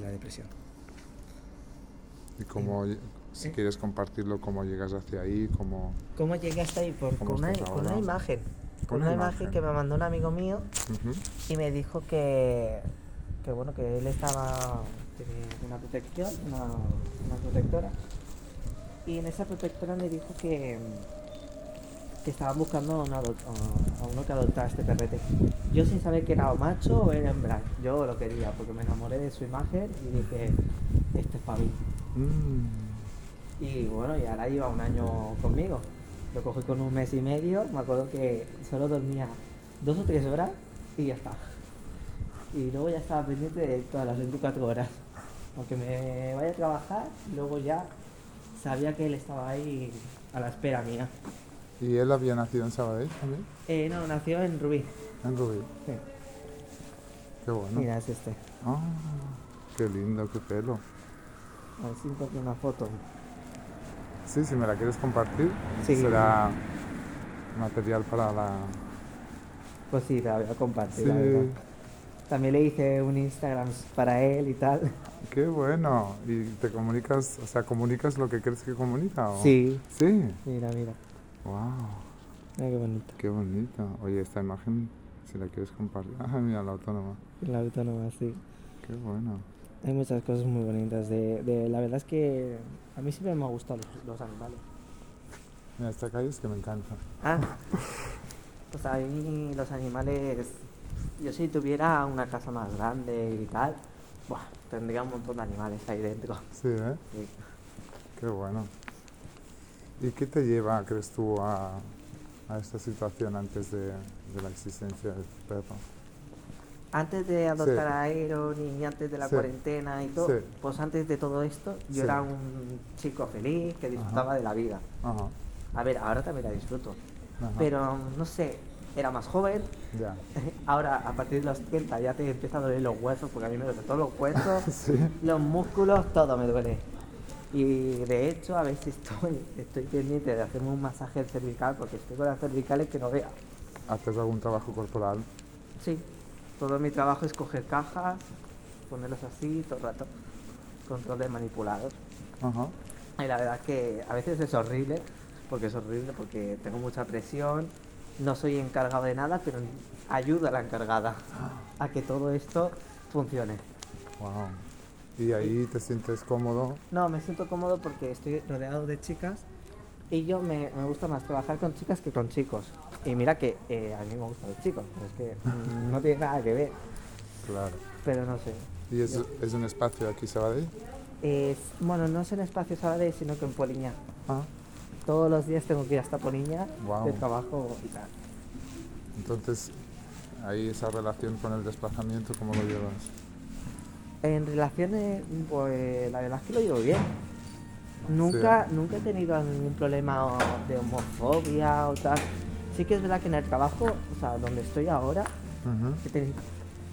de la depresión. Y cómo, si quieres compartirlo, cómo llegas hacia ahí, cómo... ¿Cómo llegué hasta ahí? Por, ¿Cómo con, una, con imagen. Con una una imagen imagen. que me mandó un amigo mío y me dijo que, que bueno, que él estaba, una protección, una, una protectora. Y en esa protectora me dijo que, que estaban buscando a, un ado- a- uno que adoptara este perrete. Yo sin saber que era o macho o era hembra. Yo lo quería porque me enamoré de su imagen y dije, este es para mí. Mm. Y bueno, y ahora lleva un año conmigo. Lo cogí con un mes y medio. Me acuerdo que solo dormía dos o tres horas y ya está. Y luego ya estaba pendiente de todas las 24 horas. Aunque me vaya a trabajar, luego ya sabía que él estaba ahí a la espera mía. ¿Y él había nacido en Sabadell también? Eh, no, nació en Rubí. En Rubí. Sí. Qué bueno. Mira, es este. Ah, qué lindo, qué pelo. A ver si encuentro una foto. Sí, si me la quieres compartir, Sí. será material para la... Pues sí, la voy a compartir. Sí. la. También le hice un Instagram para él y tal. Qué bueno. ¿Y te comunicas, o sea, comunicas lo que crees que comunica? o? Sí. Sí. Mira, mira. Wow, Mira qué bonito. qué bonito. Oye, esta imagen, si la quieres compartir. Ah, mira, la autónoma. La autónoma, sí. Qué bueno. Hay muchas cosas muy bonitas. De, de- la verdad es que a mí siempre me han gustado los, los animales. Mira, esta calle es que me encanta. Ah, pues a mí los animales. Yo si tuviera una casa más grande y tal, buah, tendría un montón de animales ahí dentro. Sí, ¿eh? Sí. Qué bueno. ¿Y qué te lleva, crees tú, a, a esta situación antes de, de la existencia del perro? Antes de adoptar Sí. a Aeron y antes de la Sí. cuarentena y todo, Sí. pues antes de todo esto, yo era un chico feliz que disfrutaba de la vida. Ajá. A ver, ahora también la disfruto. ajá. Pero no sé, era más joven, Ya. Ahora, a partir de los 30 ya te empiezan a doler los huesos, porque a mí me duelen todos los huesos, Sí. los músculos, todo me duele. Y de hecho, a veces estoy, estoy pendiente de hacerme un masaje cervical, porque estoy con las cervicales que no vea. ¿Haces algún trabajo corporal? Sí, todo mi trabajo es coger cajas, ponerlos así todo el rato, control de manipulados. Ajá. Y la verdad es que a veces es horrible, porque es horrible, porque tengo mucha presión, no soy encargado de nada, pero ayuda a la encargada a que todo esto funcione. Wow. ¿Y ahí te sientes cómodo? No, me siento cómodo porque estoy rodeado de chicas y yo me, me gusta más trabajar con chicas que con chicos. Y mira que eh, a mí me gustan los chicos, pero es que no tiene nada que ver, Claro. pero no sé. ¿Y es, es un espacio aquí, Sabadell? Es, bueno, no es en Espacio Sabadell, sino que en Poliña. Ah. Todos los días tengo que ir hasta Poliña de trabajo y tal. Entonces, ahí esa relación con el desplazamiento, ¿cómo lo llevas? En relaciones, pues la verdad es que lo llevo bien. Nunca, nunca he tenido ningún problema de homofobia o tal. Sí que es verdad que en el trabajo, o sea, donde estoy ahora, he, teni-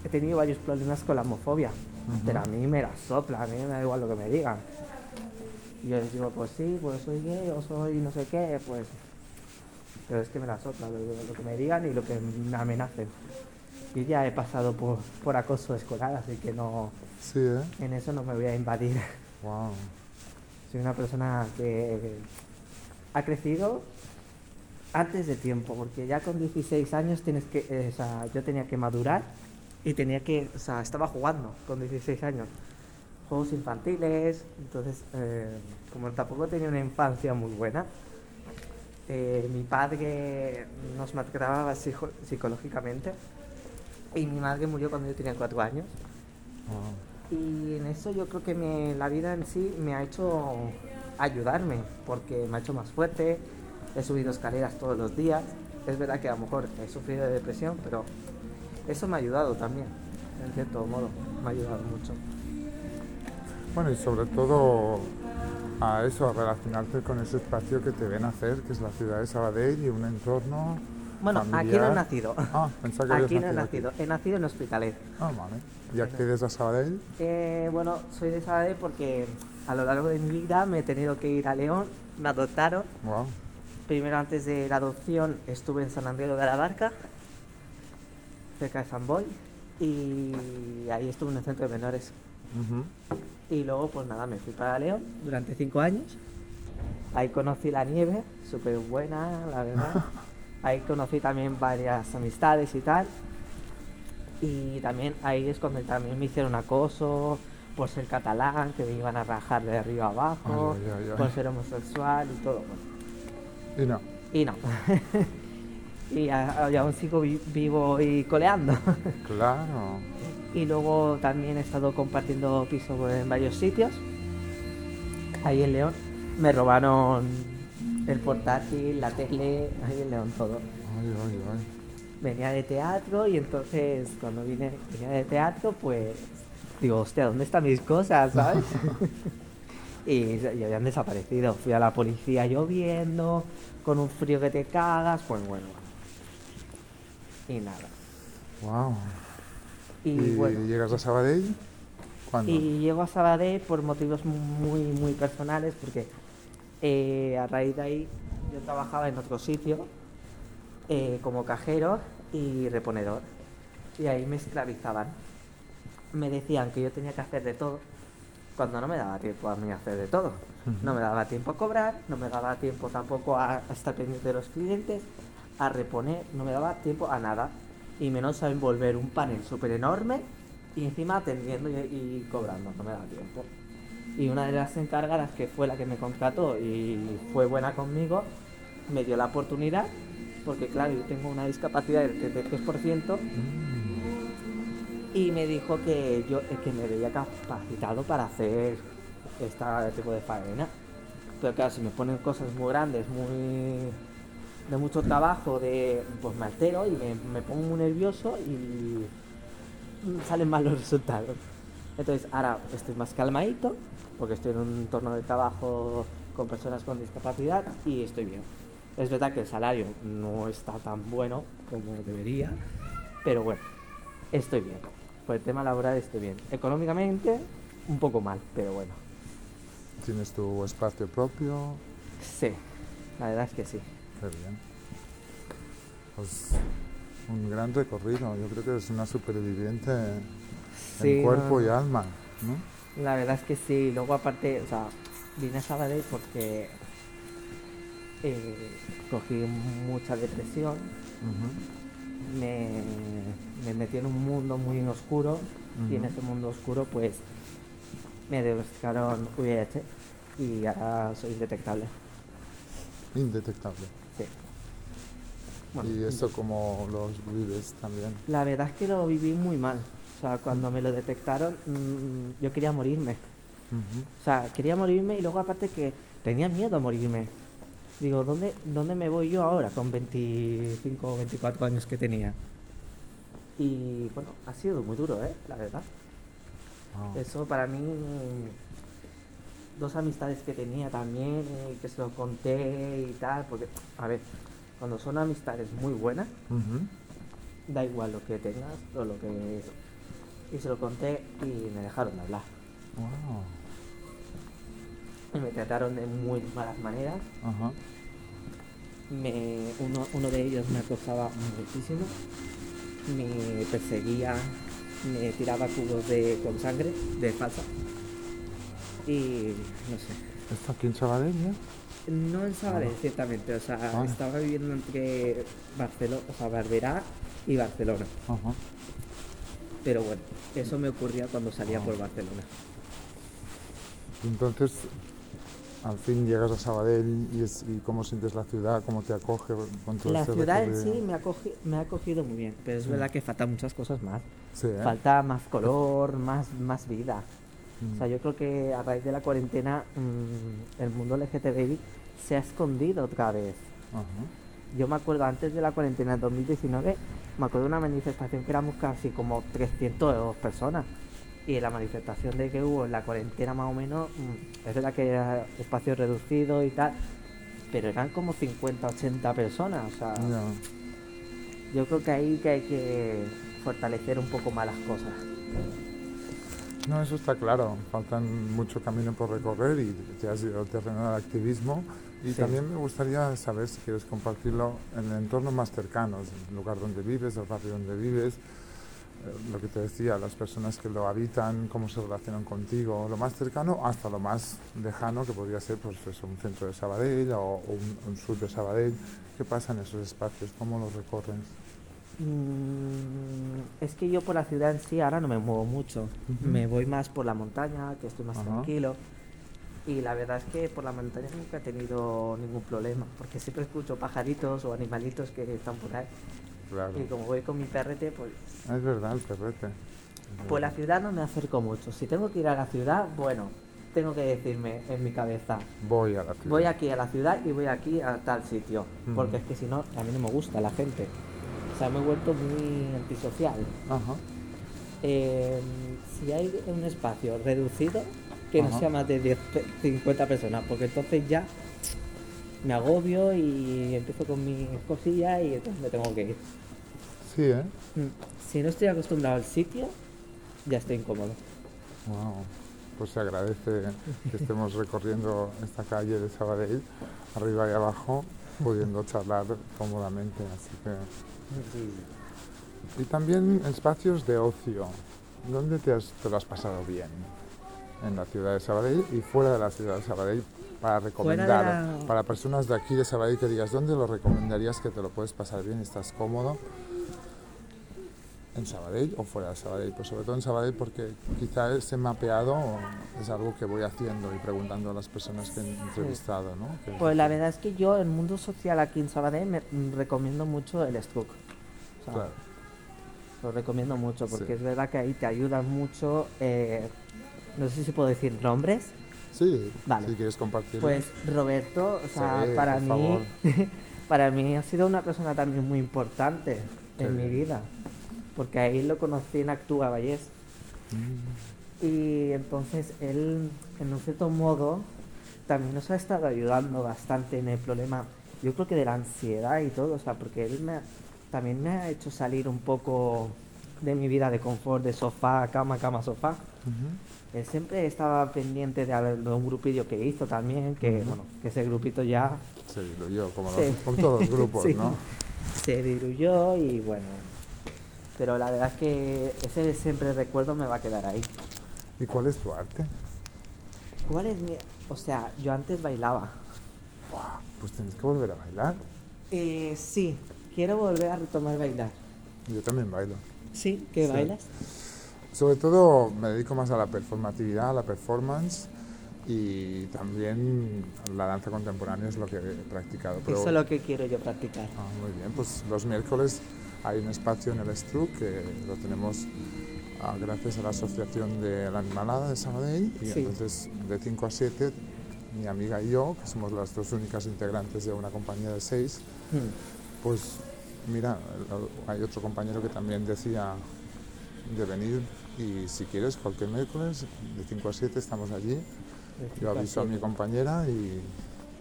he tenido varios problemas con la homofobia. Pero a mí me la sopla, a mí me da igual lo que me digan. Y yo les digo, pues sí, pues soy gay o soy no sé qué, pues... Pero es que me la sopla lo, lo que me digan y lo que me amenacen. Y ya he pasado por, por acoso escolar, así que no, Sí, ¿eh? en eso no me voy a invadir. Wow. Soy una persona que ha crecido antes de tiempo, porque ya con 16 años tienes que, eh, o sea, yo tenía que madurar y tenía que, o sea, estaba jugando con 16 años. Juegos infantiles, entonces, eh, como tampoco tenía una infancia muy buena, eh, mi padre nos maltrataba psico- psicológicamente y mi madre murió cuando yo tenía 4 años. Wow. Y en eso yo creo que me- la vida en sí me ha hecho ayudarme, porque me ha hecho más fuerte, he subido escaleras todos los días, es verdad que a lo mejor he sufrido de depresión, pero eso me ha ayudado también, en cierto modo, me ha ayudado mucho. Bueno, y sobre todo a eso, a relacionarte con ese espacio que te ven hacer, que es la ciudad de Sabadell y un entorno Bueno, aquí no familiar. he nacido, Ah, pensaba que aquí no he nacido he nacido en Hospitalet. Ah, vale. ¿Y accedes a Sabadell? Eh, bueno, soy de Sabadell porque a lo largo de mi vida me he tenido que ir a León, me adoptaron, Wow. Primero, antes de la adopción, estuve en San Andrés de la Barca, cerca de San Boy, y ahí estuve en el centro de menores. Y luego, pues nada, me fui para León durante cinco años. Ahí conocí la nieve, súper buena, la verdad. Ahí conocí también varias amistades y tal. Y también ahí es cuando también me hicieron acoso por ser catalán, que me iban a rajar de arriba abajo, Ay, ay, ay, ay. por ser homosexual y todo. bueno. Y no. Y no. y, a- y aún sigo vi- vivo y coleando. Claro. Y luego también he estado compartiendo piso en varios sitios. Ahí en León. Me robaron el portátil, la tele, ahí en León todo. Ay, ay, ay. Venía de teatro y entonces cuando vine, venía de teatro, pues digo, hostia, ¿dónde están mis cosas? ¿Sabes? y, y habían desaparecido. Fui a la policía lloviendo, con un frío que te cagas, pues bueno. Y nada. Wow. Y, ¿Y, bueno. llegas a Sabadell? ¿Cuándo? Y llego a Sabadell por motivos muy, muy personales, porque eh, a raíz de ahí yo trabajaba en otro sitio eh, como cajero y reponedor. Y ahí me esclavizaban. Me decían que yo tenía que hacer de todo, cuando no me daba tiempo a mí hacer de todo. No me daba tiempo a cobrar, no me daba tiempo tampoco a, estar pendiente de los clientes, a reponer, no me daba tiempo a nada. Y menos a envolver un panel súper enorme y encima atendiendo y, y cobrando, no me daba tiempo. Y una de las encargadas, que fue la que me contrató y fue buena conmigo, me dio la oportunidad, porque claro, yo tengo una discapacidad del 33%, y me dijo que yo eh, que me veía capacitado para hacer este tipo de faena. Pero claro, si me ponen cosas muy grandes, muy de mucho trabajo, de pues me altero y me, me pongo muy nervioso y salen mal los resultados. Entonces ahora estoy más calmadito, porque estoy en un entorno de trabajo con personas con discapacidad y estoy bien. Es verdad que el salario no está tan bueno como debería, pero bueno, estoy bien. Por el tema laboral estoy bien. Económicamente, un poco mal, pero bueno. ¿Tienes tu espacio propio? Sí, la verdad es que sí. Qué bien. Pues un gran recorrido. Yo creo que es una superviviente Sí, en cuerpo no. y alma, ¿no? La verdad es que sí. Luego aparte, o sea, vine a Sabadell porque eh, cogí mucha depresión, me, me metí en un mundo muy oscuro y en ese mundo oscuro pues me diagnosticaron VIH y ahora soy indetectable. Indetectable. Sí. Bueno, ¿Y esto cómo lo vives también? La verdad es que lo viví muy mal. O sea, cuando me lo detectaron, mm, yo quería morirme. O sea, quería morirme y luego aparte que tenía miedo a morirme. Digo, ¿dónde, ¿dónde me voy yo ahora con 25 o 24 años que tenía? Y bueno, ha sido muy duro, ¿eh? La verdad. Wow. Eso para mí, dos amistades que tenía también, que se lo conté y tal, porque, a ver, cuando son amistades muy buenas, da igual lo que tengas o lo que... Y se lo conté y me dejaron de hablar. Wow. Y me trataron de muy malas maneras. Ajá. Me, uno, uno de ellos me acosaba muchísimo, me perseguía, me tiraba cubos de, con sangre, de falsa. Y no sé, ¿Esto aquí en Sabadell ya? no en Sabadell Ah. ciertamente, o sea, Ah. estaba viviendo entre Barcelona, o sea, Barberá y Barcelona. Ajá. Pero bueno, eso me ocurría cuando salía Ah. por Barcelona. Entonces, al fin llegas a Sabadell y, es- y cómo sientes la ciudad, cómo te acoge con todo La este ciudad en sí me ha, cogi- me ha acogido muy bien, pero es Sí. verdad que faltan muchas cosas más. Sí, ¿eh? Falta más color, más, más vida. Mm. O sea, yo creo que a raíz de la cuarentena mm, el mundo LGTBI se ha escondido otra vez. Ajá. Yo me acuerdo antes de la cuarentena en 2019, me acuerdo de una manifestación que éramos casi como 300 personas. Y la manifestación de que hubo en la cuarentena más o menos, mm, es verdad que era espacio reducido y tal, pero eran como 50, 80 personas. O sea, Ya. yo creo que ahí que hay que fortalecer un poco más las cosas. No, eso está claro. Faltan mucho camino por recorrer y te has ido al terreno del activismo. Y Sí. también me gustaría saber si quieres compartirlo en el entorno más cercano, el lugar donde vives, el barrio donde vives. lo que te decía, las personas que lo habitan, cómo se relacionan contigo, lo más cercano hasta lo más lejano, que podría ser pues, un centro de Sabadell o un, un sur de Sabadell. ¿Qué pasa en esos espacios? ¿Cómo los recorren? Mm, es que yo por la ciudad en sí ahora no me muevo mucho. Me voy más por la montaña, que estoy más tranquilo. Y la verdad es que por la montaña nunca he tenido ningún problema, porque siempre escucho pajaritos o animalitos que están por ahí. Claro. Y como voy con mi perrete, pues, Es verdad, el perrete. pues la ciudad no me acerco mucho. Si tengo que ir a la ciudad, bueno, tengo que decirme en mi cabeza, Voy a la ciudad. voy aquí a la ciudad y voy aquí a tal sitio. Porque es que si no, a mí no me gusta la gente. O sea, me he vuelto muy antisocial. Ajá. Eh, si hay un espacio reducido, que no sea más de 10, pe- 50 personas, porque entonces ya me agobio y empiezo con mis cosillas y entonces me tengo que ir. Sí, ¿eh? Mm, Si no estoy acostumbrado al sitio, ya estoy incómodo. Wow. Pues se agradece que estemos recorriendo esta calle de Sabadell, arriba y abajo, pudiendo charlar cómodamente. Así que... Y también espacios de ocio. ¿Dónde te, has- te lo has pasado bien? En la ciudad de Sabadell y fuera de la ciudad de Sabadell para recomendar. la- Para personas de aquí de Sabadell que digas, ¿dónde lo recomendarías que te lo puedes pasar bien y estás cómodo? ¿En Sabadell o fuera de Sabadell? Pues sobre todo en Sabadell porque quizá ese mapeado es algo que voy haciendo y preguntando a las personas que he entrevistado, ¿no? Pues la verdad es que yo, en mundo social aquí en Sabadell, me recomiendo mucho el Struck. O sea, Claro. Lo recomiendo mucho porque Sí. es verdad que ahí te ayudan mucho. eh, no sé si puedo decir nombres. Sí, Vale. si quieres compartir. Pues Roberto, o sea, Sí, para mí, para mí ha sido una persona también muy importante en mi vida, porque ahí lo conocí en Actúa Vallés Mm, y entonces él, en un cierto modo, también nos ha estado ayudando bastante en el problema, yo creo que de la ansiedad y todo, o sea, porque él me ha- también me ha hecho salir un poco de mi vida de confort, de sofá, cama, cama, sofá. Él siempre estaba pendiente de, de un grupillo que hizo también, que, bueno, que ese grupito ya Se diluyó, como Sí. los- con todos los grupos, Sí. ¿no? se diluyó y bueno. Pero la verdad es que ese siempre recuerdo me va a quedar ahí. ¿Y cuál es tu arte? ¿Cuál es mi...? O sea, yo antes bailaba. Pues tienes que volver a bailar. Eh, sí, quiero volver a retomar bailar. Yo también bailo. ¿Sí? ¿Qué Sí. bailas? Sobre todo me dedico más a la performatividad, a la performance y también la danza contemporánea es lo que he practicado. pero- Eso es lo que quiero yo practicar. Ah, muy bien, pues los miércoles hay un espacio en el Stru que lo tenemos ah, gracias a la Asociación de la Animalada de Sabadell y Sí. entonces de 5 a 7 mi amiga y yo, que somos las dos únicas integrantes de una compañía de seis, Hmm. pues mira, hay otro compañero que también decía de venir y si quieres cualquier miércoles de 5 a 7 estamos allí. Yo aviso a mi compañera y,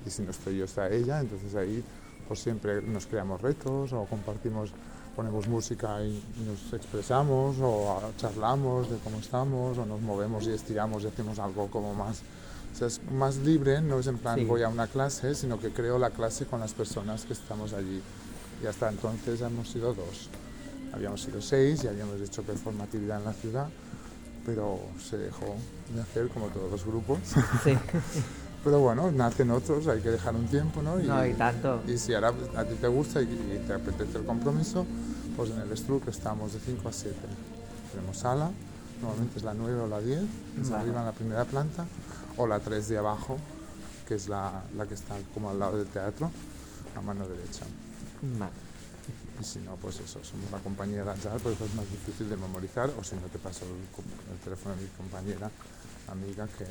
y si no estoy yo está ella, entonces ahí pues siempre nos creamos retos o compartimos, ponemos música y nos expresamos o charlamos de cómo estamos o nos movemos y estiramos y hacemos algo como más, o sea, es más libre, no es en plan Sí. voy a una clase, sino que creo la clase con las personas que estamos allí. Y hasta entonces hemos sido dos. Habíamos sido seis y habíamos hecho performatividad en la ciudad, pero se dejó de hacer como todos los grupos. Sí. Pero bueno, nacen otros, hay que dejar un tiempo, ¿no? No, y tanto. y si ahora a ti te gusta y, y te apetece el compromiso, pues en el Struck estamos de 5 a 7. Tenemos sala, normalmente es la 9 o la 10, es Vale. arriba en la primera planta, o la 3 de abajo, que es la, la que está como al lado del teatro, a mano derecha. Vale. Y si no, pues eso, somos la compañía de danzar, por eso es más difícil de memorizar, o si no te paso el, el teléfono de mi compañera, amiga, que,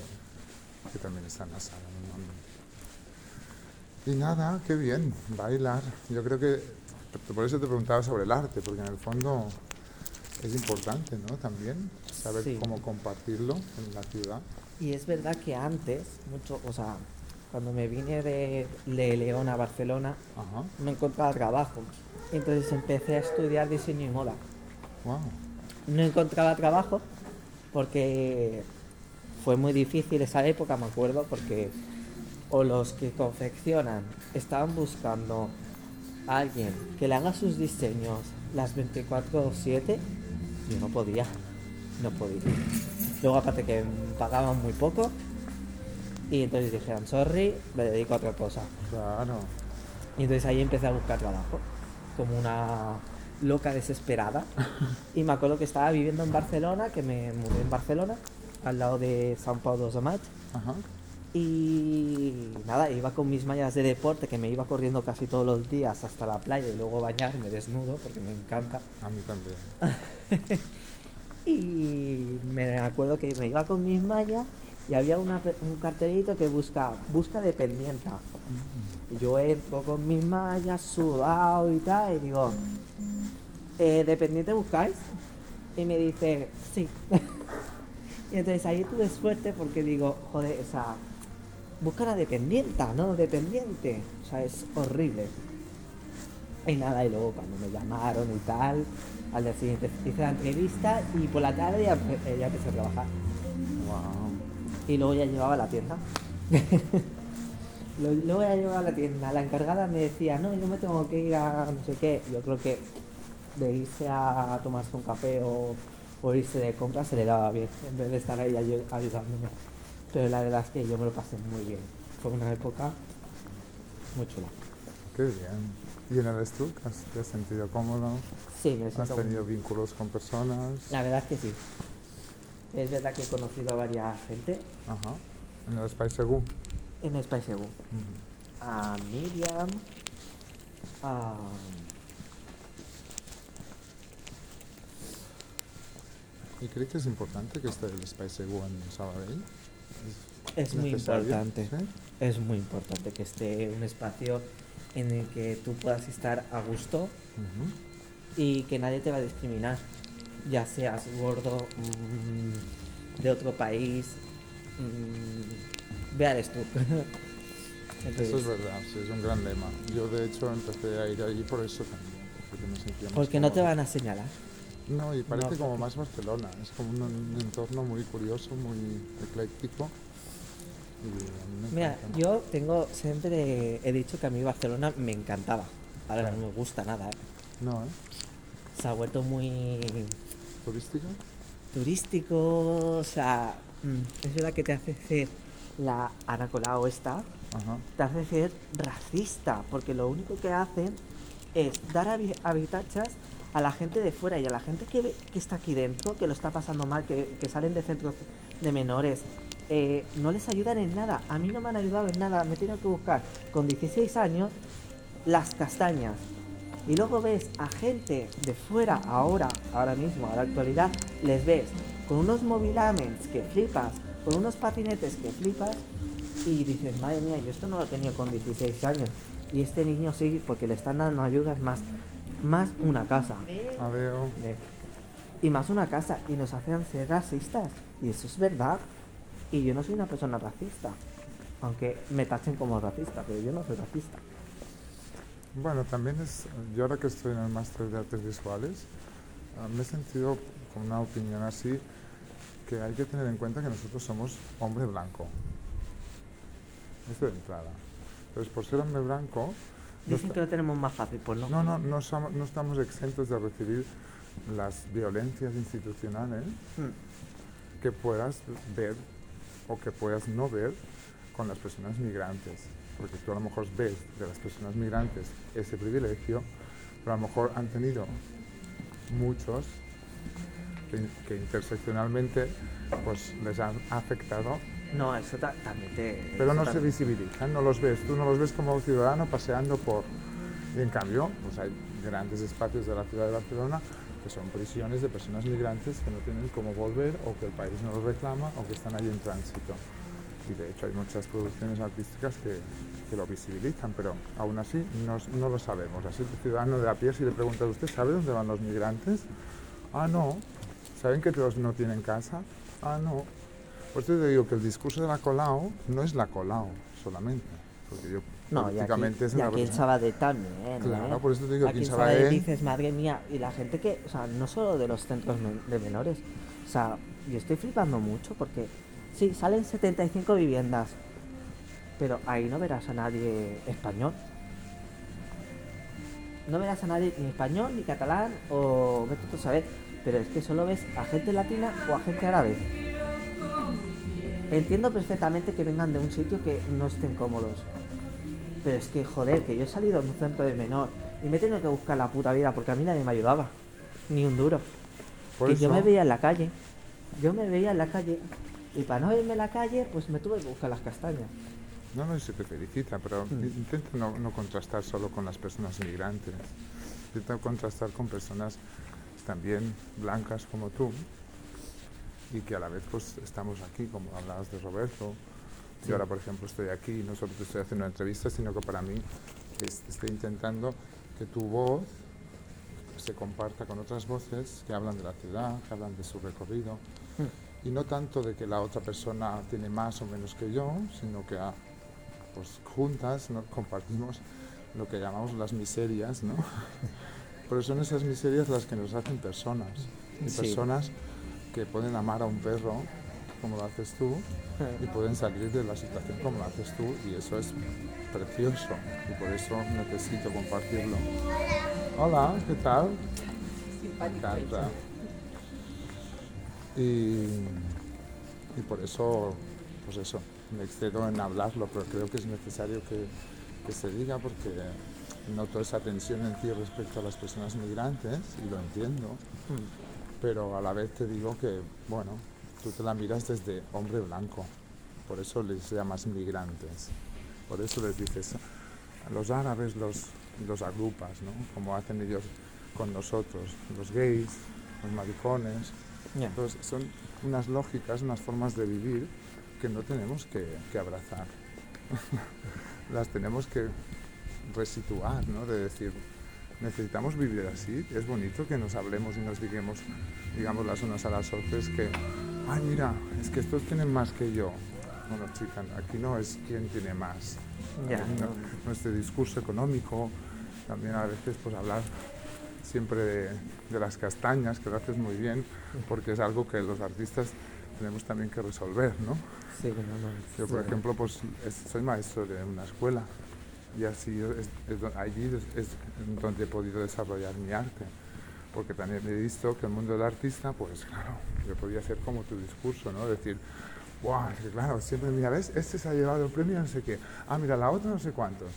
que también está en la sala normalmente. Y nada, qué bien, bailar. Yo creo que, por eso te preguntaba sobre el arte, porque en el fondo es importante, ¿no? También saber Sí. cómo compartirlo en la ciudad. Y es verdad que antes, mucho, o sea, cuando me vine de, de León a Barcelona, Ajá, no encontraba trabajo. Entonces empecé a estudiar diseño y moda. wow. No encontraba trabajo porque fue muy difícil esa época, me acuerdo, porque o los que confeccionan estaban buscando a alguien que le haga sus diseños las 24/7 yo no podía, no podía. Luego aparte que pagaban muy poco y entonces dijeron, sorry, me dedico a otra cosa. Claro. Y entonces ahí empecé a buscar trabajo, como una loca desesperada. Y me acuerdo que estaba viviendo en Barcelona, que me mudé en Barcelona, al lado de San Pau de Maig. Ajá. Y nada, iba con mis mallas de deporte, que me iba corriendo casi todos los días hasta la playa y luego bañarme desnudo, porque me encanta. A mí también. Y me acuerdo que me iba con mis mallas y había una un cartelito que busca, busca dependienta. Y yo entro con mis mallas, sudado y tal, y digo, "Eh, ¿dependiente buscáis? Y me dice, sí. y entonces ahí tuve suerte porque digo, joder, o sea, busca la dependienta, no dependiente. O sea, es horrible. Y nada, y luego cuando me llamaron y tal, al día siguiente hice la entrevista y por la tarde ya, ya empecé a trabajar. Y luego ya llevaba la tienda. Luego ya llevaba la tienda. La encargada me decía, no, yo me tengo que ir a no sé qué. Yo creo que de irse a tomarse un café o, o irse de compras se le daba bien, en vez de estar ahí ayu- ayudándome. Pero la verdad es que yo me lo pasé muy bien. Fue una época muy chula. Qué bien. ¿Y en el has, te has sentido cómodo? Sí, me ¿Has siento tenido vínculos con personas? La verdad es que sí. Es verdad que he conocido a varias gente Ajá. En el Spice Segú. en Spice Según. A Miriam, a... ¿Y crees que es importante que esté el Spice Segú en Sabadell? Es muy importante. ¿Sí? Es muy importante que esté un espacio en el que tú puedas estar a gusto y que nadie te va a discriminar. Ya seas gordo, mm, de otro país, mm, veas tú. Eso es verdad, sí, es un gran lema. Yo de hecho empecé a ir allí por eso también, porque me sentía más Porque no te van a señalar. No, y parece No, como más Barcelona, es como un, un entorno muy curioso, muy ecléctico. Mira, yo tengo, siempre he dicho que a mí Barcelona me encantaba. Ahora no me gusta nada, ¿eh? No, ¿eh? Se ha vuelto muy ¿Turística? turístico, o sea, mm, es verdad que te hace ser la Ana Colau esta, Ajá. te hace ser racista, porque lo único que hacen es dar habi- habitatges a la gente de fuera y a la gente que, ve- que está aquí dentro, que lo está pasando mal, que, que salen de centros de menores, eh, no les ayudan en nada. A mí no me han ayudado en nada, me tengo que buscar con 16 años las castañas. Y luego ves a gente de fuera ahora, ahora mismo, a la actualidad, les ves con unos movilaments que flipas, con unos patinetes que flipas, y dices, madre mía, yo esto no lo he tenido con 16 años. Y este niño sí, porque le están dando ayudas más, más una casa. Adeo. Eh, Y más una casa, y nos hacen ser racistas. Y eso es verdad. Y yo no soy una persona racista. Aunque me tachen como racista, pero yo no soy racista. Bueno, también es, yo ahora que estoy en el máster de artes visuales, ah, me he sentido con una opinión así, que hay que tener en cuenta que nosotros somos hombre blanco. Esto de entrada. Entonces, por ser hombre blanco, no, Dicen esta- que lo tenemos más fácil, pues no. no, no, no, somos- no estamos exentos de recibir las violencias institucionales Mm. que puedas ver o que puedas no ver con las personas migrantes. Porque tú a lo mejor ves de las personas migrantes ese privilegio, pero a lo mejor han tenido muchos que, que interseccionalmente pues les han afectado, No, eso ta- también te. pero eso no se visibilizan, no los ves, tú no los ves como ciudadano paseando por... Y en cambio, pues hay grandes espacios de la ciudad de Barcelona que son prisiones de personas migrantes que no tienen cómo volver o que el país no los reclama o que están allí en tránsito. Y de hecho hay muchas producciones artísticas que, que lo visibilizan, pero aún así no, no lo sabemos. Así el ciudadano de a pie, si le preguntas, ¿usted sabe dónde van los migrantes? Ah, no. ¿Saben que todos no tienen casa? Ah, no. Por eso te digo que el discurso de la Colau no es la Colau solamente. Porque yo No, y aquí, es y aquí en Sabadell también. Claro, ¿eh? por eso te digo, aquí en Sabadell Sabadell- dices, madre mía, y la gente que, o sea, no solo de los centros de menores, o sea, yo estoy flipando mucho porque, sí, salen 75 viviendas, pero ahí no verás a nadie español. No verás a nadie ni español, ni catalán, o vete tú a saber. pero es que solo ves a gente latina o a gente árabe. Entiendo perfectamente que vengan de un sitio que no estén cómodos. Pero es que, joder, que yo he salido de un centro de menor y me he tenido que buscar la puta vida porque a mí nadie me ayudaba. Ni un duro. Por que yo me veía en la calle. Yo me veía en la calle. Y para no irme en la calle, pues me tuve que buscar las castañas. No, no, y se te felicita, pero Mm. intenta no, no contrastar solo con las personas migrantes. Intenta contrastar con personas también blancas como tú y que a la vez pues estamos aquí, como hablabas de Roberto. Sí. Yo ahora, por ejemplo, estoy aquí, no solo te estoy haciendo una entrevista, sino que para mí es- estoy intentando que tu voz se comparta con otras voces que hablan de la ciudad, que hablan de su recorrido. Y no tanto de que la otra persona tiene más o menos que yo, sino que ah, pues, juntas ¿no? compartimos lo que llamamos las miserias, ¿no? Pero son esas miserias las que nos hacen personas. Y Sí. personas que pueden amar a un perro como lo haces tú y pueden salir de la situación como lo haces tú y eso es precioso y por eso necesito compartirlo. Hola, ¿qué tal? Me encanta. Y, y por eso, pues eso, me excedo en hablarlo, pero creo que es necesario que, que se diga porque noto esa tensión en ti respecto a las personas migrantes y lo entiendo, pero a la vez te digo que, bueno, tú te la miras desde hombre blanco, por eso les llamas migrantes, por eso les dices, a los árabes los, los agrupas, ¿no? Como hacen ellos con nosotros, los gays, los maricones, Entonces son unas lógicas, unas formas de vivir que no tenemos que, que abrazar. Las tenemos que resituar, ¿no? De decir, necesitamos vivir así. Es bonito que nos hablemos y nos digamos, digamos las unas a las otras que, ay mira, es que estos tienen más que yo. Bueno, chicas, aquí no es quién tiene más. No. Nuestro discurso económico, también a veces pues hablar siempre de, de las castañas, que lo haces muy bien, porque es algo que los artistas tenemos también que resolver, ¿no? Sí, no, no. Yo, por sí. ejemplo, pues es- soy maestro de una escuela y así es, es allí es, donde he podido desarrollar mi arte, porque también he visto que el mundo del artista, pues claro, yo podía hacer como tu discurso, ¿no? Decir, wow, claro, siempre, mira, ¿ves? Este se ha llevado el premio, no sé qué, ah, mira, la otra no sé cuántos.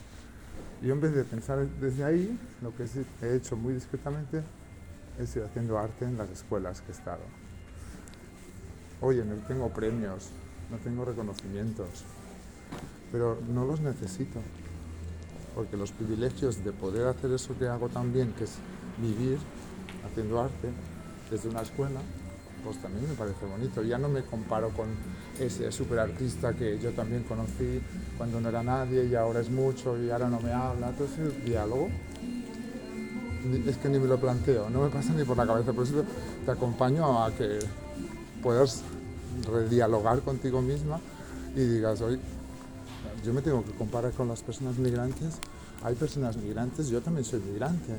Yo en vez de pensar desde ahí, lo que he hecho muy discretamente es ir haciendo arte en las escuelas que he estado. Oye, no tengo premios, no tengo reconocimientos, pero no los necesito, porque los privilegios de poder hacer eso que hago tan bien, que es vivir haciendo arte desde una escuela, pues también me parece bonito. Ya no me comparo con ese superartista que yo también conocí cuando no era nadie y ahora es mucho y ahora no me habla. Todo ese diálogo es que ni me lo planteo, no me pasa ni por la cabeza. Por eso te acompaño a que puedas redialogar contigo misma y digas, hoy yo me tengo que comparar con las personas migrantes. Hay personas migrantes, yo también soy migrante.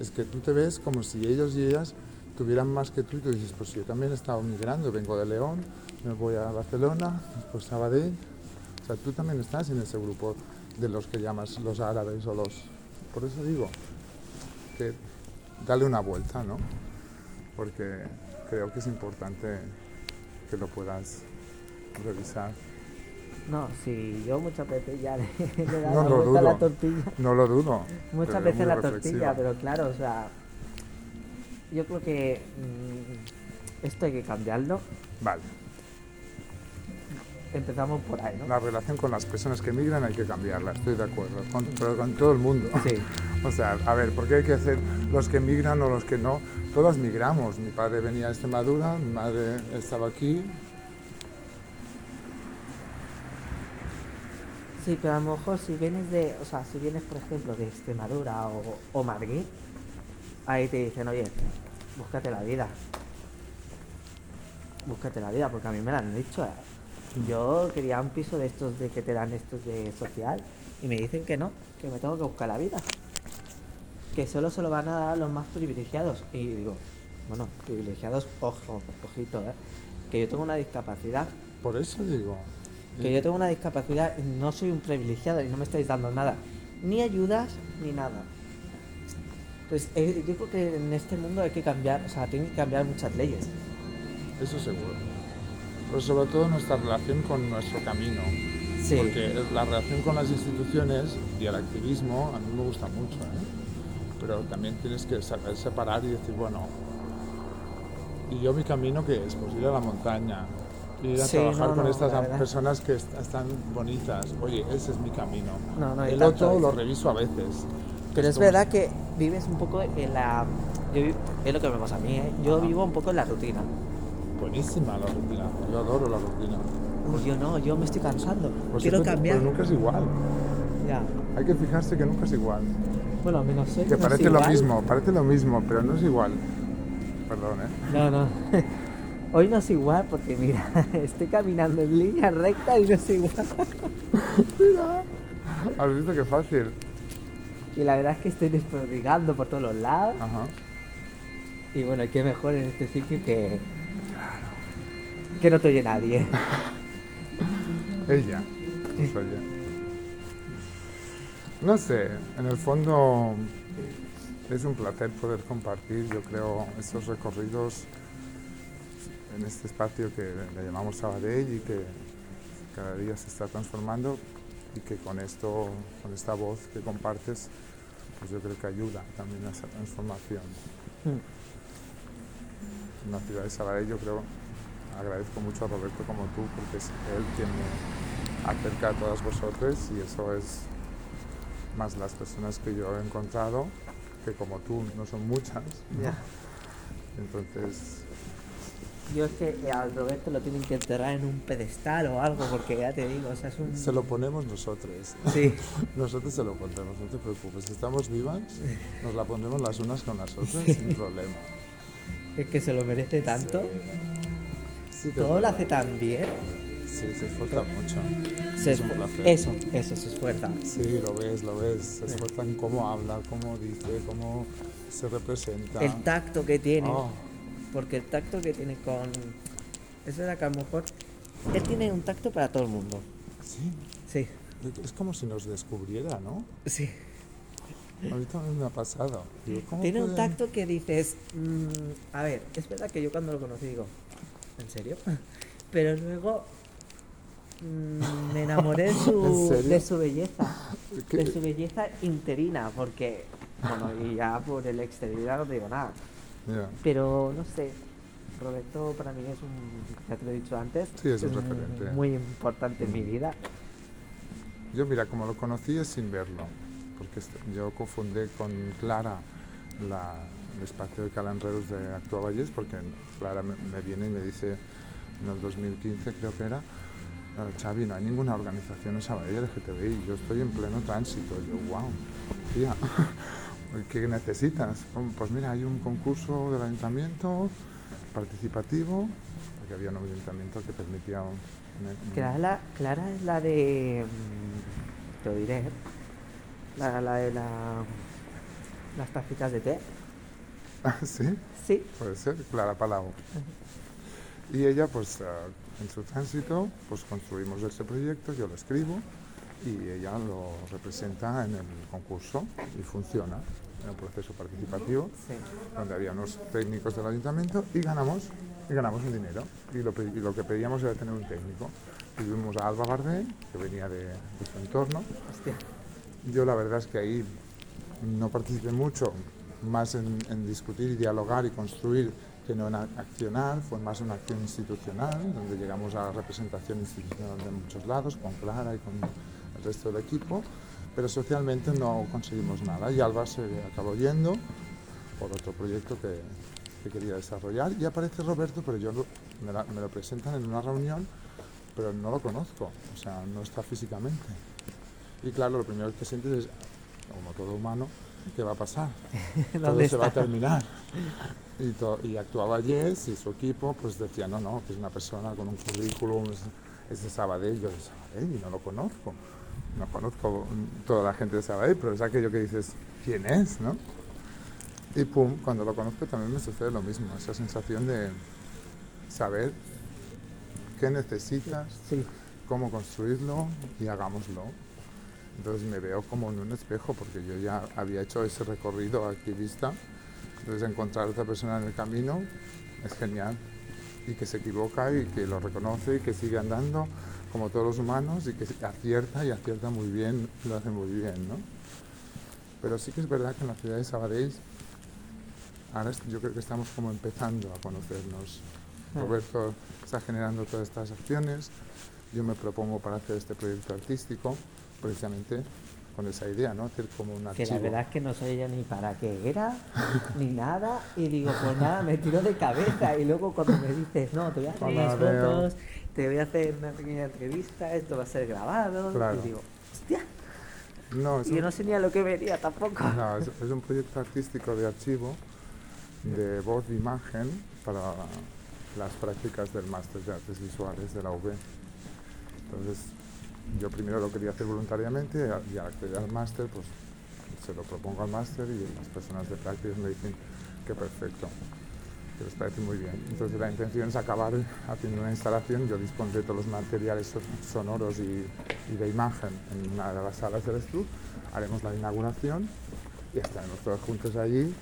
Es que tú te ves como si ellos y ellas tuvieran más que tú y tú dices, pues yo también he estado migrando, vengo de León, me voy a Barcelona, después Sabadell. O sea, tú también estás en ese grupo de los que llamas los árabes o los... Por eso digo que dale una vuelta, ¿no? Porque creo que es importante que lo puedas revisar. No, sí, yo muchas veces ya le, he dado No la lo vuelta a la tortilla. No lo dudo. Muchas veces la reflexiva. tortilla, pero claro, o sea, yo creo que mm, esto hay que cambiarlo. Vale. Empezamos por ahí, ¿no? La relación con las personas que migran hay que cambiarla, estoy de acuerdo. Con, pero con todo el mundo. Sí, O sea, a ver, ¿por qué hay que hacer los que migran o los que no? Todos migramos. Mi padre venía de Extremadura, mi madre estaba aquí. sí, pero a lo mejor si vienes de, o sea, si vienes por ejemplo de Extremadura o, o Madrid, ahí te dicen, oye, búscate la vida. Búscate la vida, porque a mí me lo han dicho. ¿eh? Yo quería un piso de estos de que te dan estos de social y me dicen que no, que me tengo que buscar la vida. Que solo se lo van a dar los más privilegiados. Y digo, bueno, privilegiados, ojo, ojito, ¿eh? que yo tengo una discapacidad. Por eso digo. Que yo tengo una discapacidad y no soy un privilegiado y no me estáis dando nada. Ni ayudas ni nada. Pues eh, yo creo que en este mundo hay que cambiar, o sea, tienen que cambiar muchas leyes. Eso seguro. Pero sobre todo nuestra relación con nuestro camino. Sí. Porque la relación con las instituciones y el activismo a mí me gusta mucho. ¿eh? Pero también tienes que saber separar y decir, bueno, ¿y yo mi camino qué es? Pues ir a la montaña, ir a Sí, trabajar no, con no, estas personas que est- están bonitas. Oye, ese es mi camino. No, el otro lo reviso a veces. Pero es verdad que vives un poco en la... yo es lo que me pasa a mí, ¿eh? Yo vivo un poco en la rutina. Buenísima la rutina. Yo adoro la rutina. Uy, yo no, yo me estoy cansando. Pues Quiero cambiar. Pero nunca es igual. Ya. Hay que fijarse que nunca es igual. Bueno, menos soy Que no es parece lo mismo, parece lo mismo, pero no es igual. Perdón, ¿eh? No, no. Hoy no es igual porque mira, estoy caminando en línea recta y no es igual. Mira, has visto qué fácil. Y la verdad es que estoy desprodigando por todos los lados. Ajá. Y bueno, qué mejor en este sitio que. que no te oye nadie. Ella. Pues oye. No sé, en el fondo es un placer poder compartir, yo creo, estos recorridos en este espacio que le llamamos Sabadell y que cada día se está transformando y que con esto, con esta voz que compartes, pues yo creo que ayuda también a esa transformación. En la ciudad de Sabadell yo creo, agradezco mucho a Roberto como tú porque es él quien me acerca a todas vosotros y eso es más las personas que yo he encontrado, que como tú no son muchas, ¿no? Entonces Yo es que al Roberto lo tienen que enterrar en un pedestal o algo, porque ya te digo, o sea, es un. se lo ponemos nosotros. Sí. Nosotros se lo pondremos, no te preocupes. Si estamos vivas, nos la pondremos las unas con las otras sin problema. Es que se lo merece tanto. Sí, Todo lo hace tan bien. Sí, se esfuerza mucho. Se Es un placer. Eso, eso se esfuerza. Sí, lo ves, lo ves. Se esfuerza en cómo habla, cómo dice, cómo se representa. El tacto que tiene. Oh, Porque el tacto que tiene con. Es verdad que a lo mejor. Él tiene un tacto para todo el mundo. sí, Sí, es como si nos descubriera, ¿no? sí. Ahorita me ha pasado. Digo, ¿cómo Tiene un tacto que dices. mm, a ver, es verdad que yo cuando lo conocí digo. ¿En serio? Pero luego. mm, me enamoré de ¿En su, de su belleza. ¿Qué? De su belleza interina, porque. Bueno, y ya por el exterior no te digo nada. Pero no sé, Roberto para mí es un, ya te lo he dicho antes, Sí, es un un- referente. muy importante en mi vida. Yo, mira, como lo conocí es sin verlo, porque est- yo confundí con Clara la, el espacio de Calanreros de Actua Valles, porque Clara me, me viene y me dice en el 2015, creo que era, "Eh, Xavi, no hay ninguna organización en Sabadell LGTBI, yo estoy en pleno tránsito. Yo, wow, tía, ¿qué necesitas? "Oh, Pues mira, hay un concurso del ayuntamiento participativo, porque había un ayuntamiento que permitía... un- un- Clara, Clara es la de, mm, te lo diré, la, la de la, las tacitas de té. Ah, ¿Sí? Sí, Puede ser, Clara Palau. Y ella, pues, ah, en su tránsito, pues construimos ese proyecto, yo lo escribo y ella lo representa en el concurso y funciona en el proceso participativo, sí. donde había unos técnicos del ayuntamiento y ganamos, y ganamos un dinero. Y lo, y lo que pedíamos era tener un técnico. Tuvimos a Alba Bardé, que venía de, de su entorno, Hostia. yo la verdad es que ahí no participé mucho, más en, en discutir y dialogar y construir que no en accionar, fue más una acción institucional, donde llegamos a representación institucional de muchos lados, con Clara y con el resto del equipo, pero socialmente no conseguimos nada y Alba se acabó yendo por otro proyecto que, que quería desarrollar y aparece Roberto, pero yo me, la- me lo presentan en una reunión, pero no lo conozco, o sea, no está físicamente. Y claro, lo primero que sientes es, como todo humano, ¿qué va a pasar? Todo ¿Dónde se va a está? terminar. Y, to- y actuaba Jess y su equipo, pues decía, no, no, que es una persona con un currículum, es, es de Sabadell, yo de Sabadell, y no lo conozco. No conozco toda la gente de Sabadell, pero es aquello que dices, ¿quién es? ¿no? Y pum, cuando lo conozco también me sucede lo mismo, esa sensación de saber qué necesitas, Sí, cómo construirlo y hagámoslo. Entonces me veo como en un espejo porque yo ya había hecho ese recorrido activista. Entonces encontrar a otra persona en el camino es genial y que se equivoca y que lo reconoce y que sigue andando como todos los humanos y que acierta y acierta muy bien, lo hace muy bien, ¿no? Pero sí que es verdad que en la ciudad de Sabadell ahora yo creo que estamos como empezando a conocernos. Roberto está generando todas estas acciones, yo me propongo para hacer este proyecto artístico precisamente con esa idea, ¿no? Hacer como un archivo. Que la verdad es que no sabía ni para qué era, ni nada, y digo, pues nada, me tiro de cabeza, y luego cuando me dices, no, te voy a hacer fotos, te voy a hacer una pequeña entrevista, esto va a ser grabado, y digo, hostia. No, y yo no sé ni a lo que venía tampoco. No, es, es, un proyecto artístico de archivo, de voz e imagen, para las prácticas del máster de artes visuales de la UB. Entonces, yo primero lo quería hacer voluntariamente y al acceder al máster, pues se lo propongo al máster y las personas de prácticas me dicen que perfecto, que les parece muy bien. Entonces la intención es acabar haciendo una instalación, yo dispondré todos los materiales sonoros y, de imagen en una de las salas del estudio, haremos la inauguración y estaremos todos juntos allí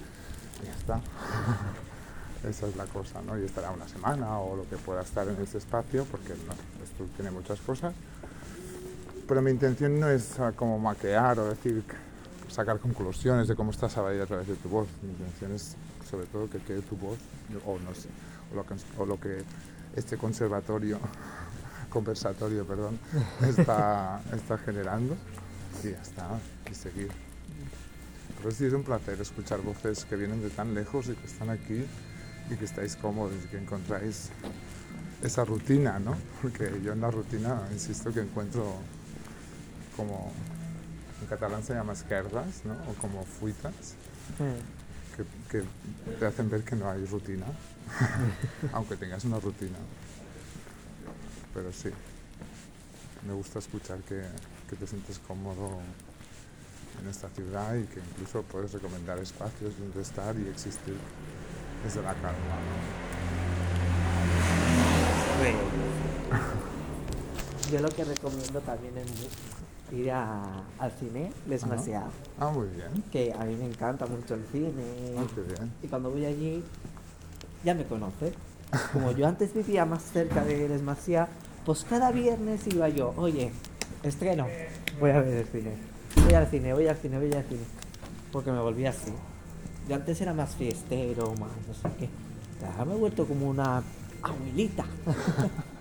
y ya está. Esa es la cosa, ¿no? Y estará una semana o lo que pueda estar en ese espacio, porque esto tiene muchas cosas pero mi intención no es ah, como maquear o decir, sacar conclusiones de cómo estás a a través de tu voz. Mi intención es sobre todo que quede tu voz, o no sé, o lo que, o lo que este conservatorio, conversatorio, perdón, está, está generando y ya está, y seguir. Pero sí es un placer escuchar voces que vienen de tan lejos y que están aquí y que estáis cómodos y que encontráis esa rutina, ¿no? Porque yo en la rutina insisto que encuentro como en catalán se llama esquerdas, ¿no? o como fuitas, que, te hacen ver que no hay rutina, aunque tengas una rutina. Pero sí, me gusta escuchar que, te sientes cómodo en esta ciudad y que incluso puedes recomendar espacios donde estar y existir desde la calma. Yo lo que recomiendo también es ir al cine Les Masia. Ah, muy bien. Que a mí me encanta mucho el cine. Ah, qué bien. Y cuando voy allí, ya me conoce. Como yo antes vivía más cerca de Les Masia, pues cada viernes iba yo, oye, estreno, voy a ver el cine. Voy al cine, voy al cine, voy al cine. Porque me volví así. Yo antes era más fiestero, más no sé qué. Ya me he vuelto como una abuelita.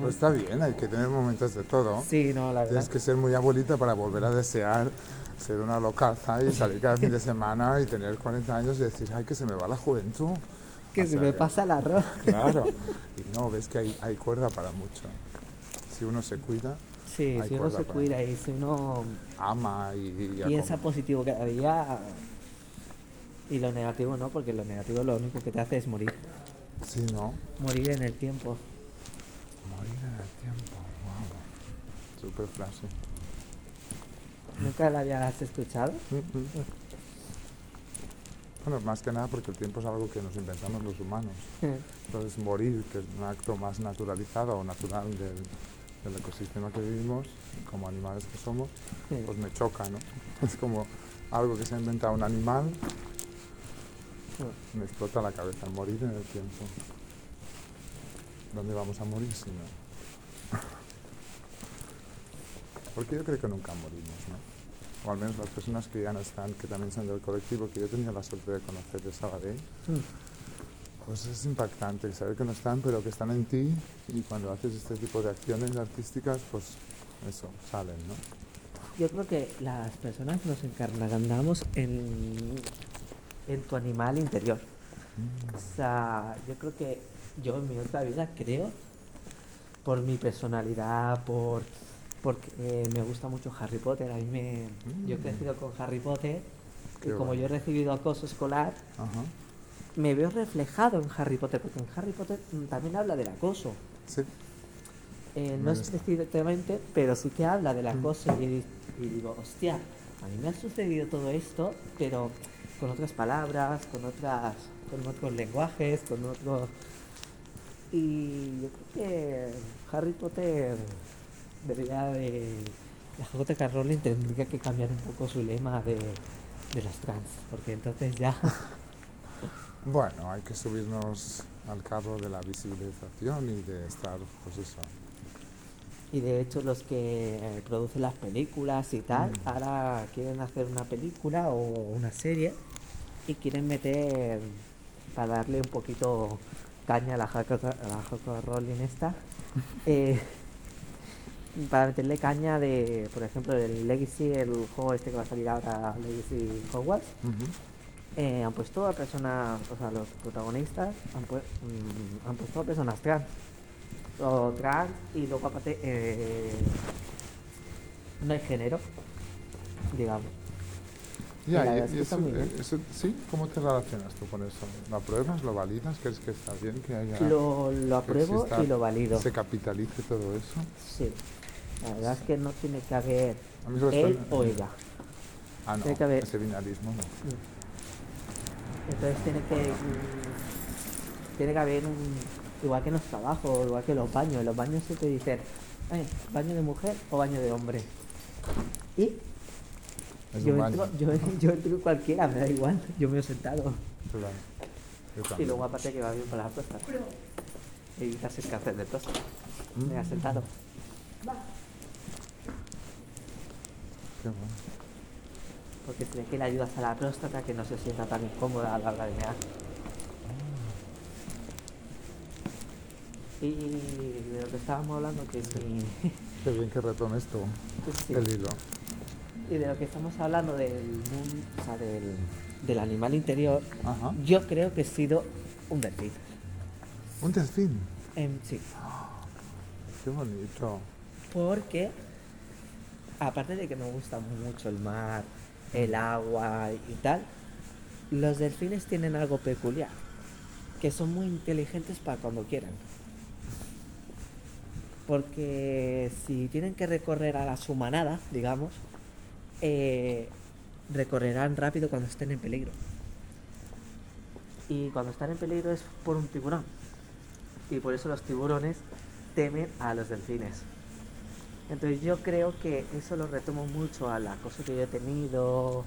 Pues está bien, hay que tener momentos de todo. Sí, no, la verdad. Tienes que ser muy abuelita para volver a desear ser una locaza y salir cada fin de semana y tener 40 años y decir, ay, que se me va la juventud. Que se me pasa el arroz. Claro. Y no, ves que hay, hay cuerda para mucho. Si uno se cuida. Sí, si uno se cuida y si uno ama y, y piensa positivo cada día y lo negativo no, porque lo negativo lo único que te hace es morir. Sí, ¿no? Morir en el tiempo. Super frase. ¿Nunca la habías escuchado? Bueno, más que nada porque el tiempo es algo que nos inventamos los humanos. Entonces morir, que es un acto más naturalizado o natural del, ecosistema que vivimos, como animales que somos, pues me choca, ¿no? Es como algo que se ha inventado un animal, me explota la cabeza, morir en el tiempo. ¿Dónde vamos a morir si no? porque yo creo que nunca morimos, ¿no? O al menos las personas que ya no están, que también son del colectivo, que yo tenía la suerte de conocer de Sabadell, mm. pues es impactante saber que no están, pero que están en ti y cuando haces este tipo de acciones artísticas, pues eso, salen, ¿no? Yo creo que las personas nos encarnamos en, en tu animal interior. Mm. O sea, yo creo que yo en mi otra vida creo, por mi personalidad, por porque eh, me gusta mucho Harry Potter. A mí me, Yo he mm. crecido con Harry Potter y como yo he recibido acoso escolar, me veo reflejado en Harry Potter, porque en Harry Potter mm, también habla del acoso. Sí. Eh, no específicamente, pero sí que habla del mm. acoso y, digo, hostia, a mí me ha sucedido todo esto, pero con otras palabras, con otras, con otros lenguajes, con otros... Y yo creo que Harry Potter debería de la JK Rowling tendría que cambiar un poco su lema de, de los trans, porque entonces ya... Bueno, hay que subirnos al carro de la visibilización y de estar, pues eso. Y de hecho los que eh, producen las películas y tal, Mm. ahora quieren hacer una película o una serie y quieren meter, para darle un poquito caña a la JK Rowling esta, eh, para meterle caña de, por ejemplo, el Legacy, el juego este que va a salir ahora, Legacy Hogwarts, eh, han puesto a personas, o sea, los protagonistas han, pu- mm, han puesto a personas trans. O trans y luego aparte eh, no hay género, digamos. Ya, y- y eso- eso- ¿Sí? ¿Cómo te relacionas tú con eso? ¿Lo apruebas? ¿Lo validas? ¿Crees que está bien que haya... Lo, lo apruebo exista- y lo valido. se capitalice todo eso? Sí. La verdad es que no tiene que haber él o ella. Ah, no, tiene que haber- ese binarismo no. Entonces tiene que tiene que haber un igual que en los trabajos, igual que en los baños. En los baños se te dicen, "Ay, baño de mujer o baño de hombre. Y Es yo un entro, baño. yo, yo entro en cualquiera, me da igual. Yo me he sentado. Yo Y luego aparte que va bien para la próstata. Evitas el cáncer de próstata. Me ha Mm, sentado. qué bueno. Porque ve que le ayudas a la próstata que no se sienta tan incómoda a la hora de mear. Y de lo que estábamos hablando, que si... Qué bien que retomes tú sí. el hilo. Y de lo que estamos hablando del mundo, o sea, del, del animal interior, Ajá. yo creo que he sido un delfín. Un delfín. Em, sí, Qué bonito. porque aparte de que me gusta mucho el mar, el agua y tal, los delfines tienen algo peculiar, que son muy inteligentes para cuando quieran. Porque si tienen que recorrer a la su manada, digamos, eh, recorrerán rápido cuando estén en peligro. Y cuando están en peligro es por un tiburón. Y por eso los tiburones temen a los delfines. Entonces yo creo que eso lo retomo mucho al acoso que yo he tenido,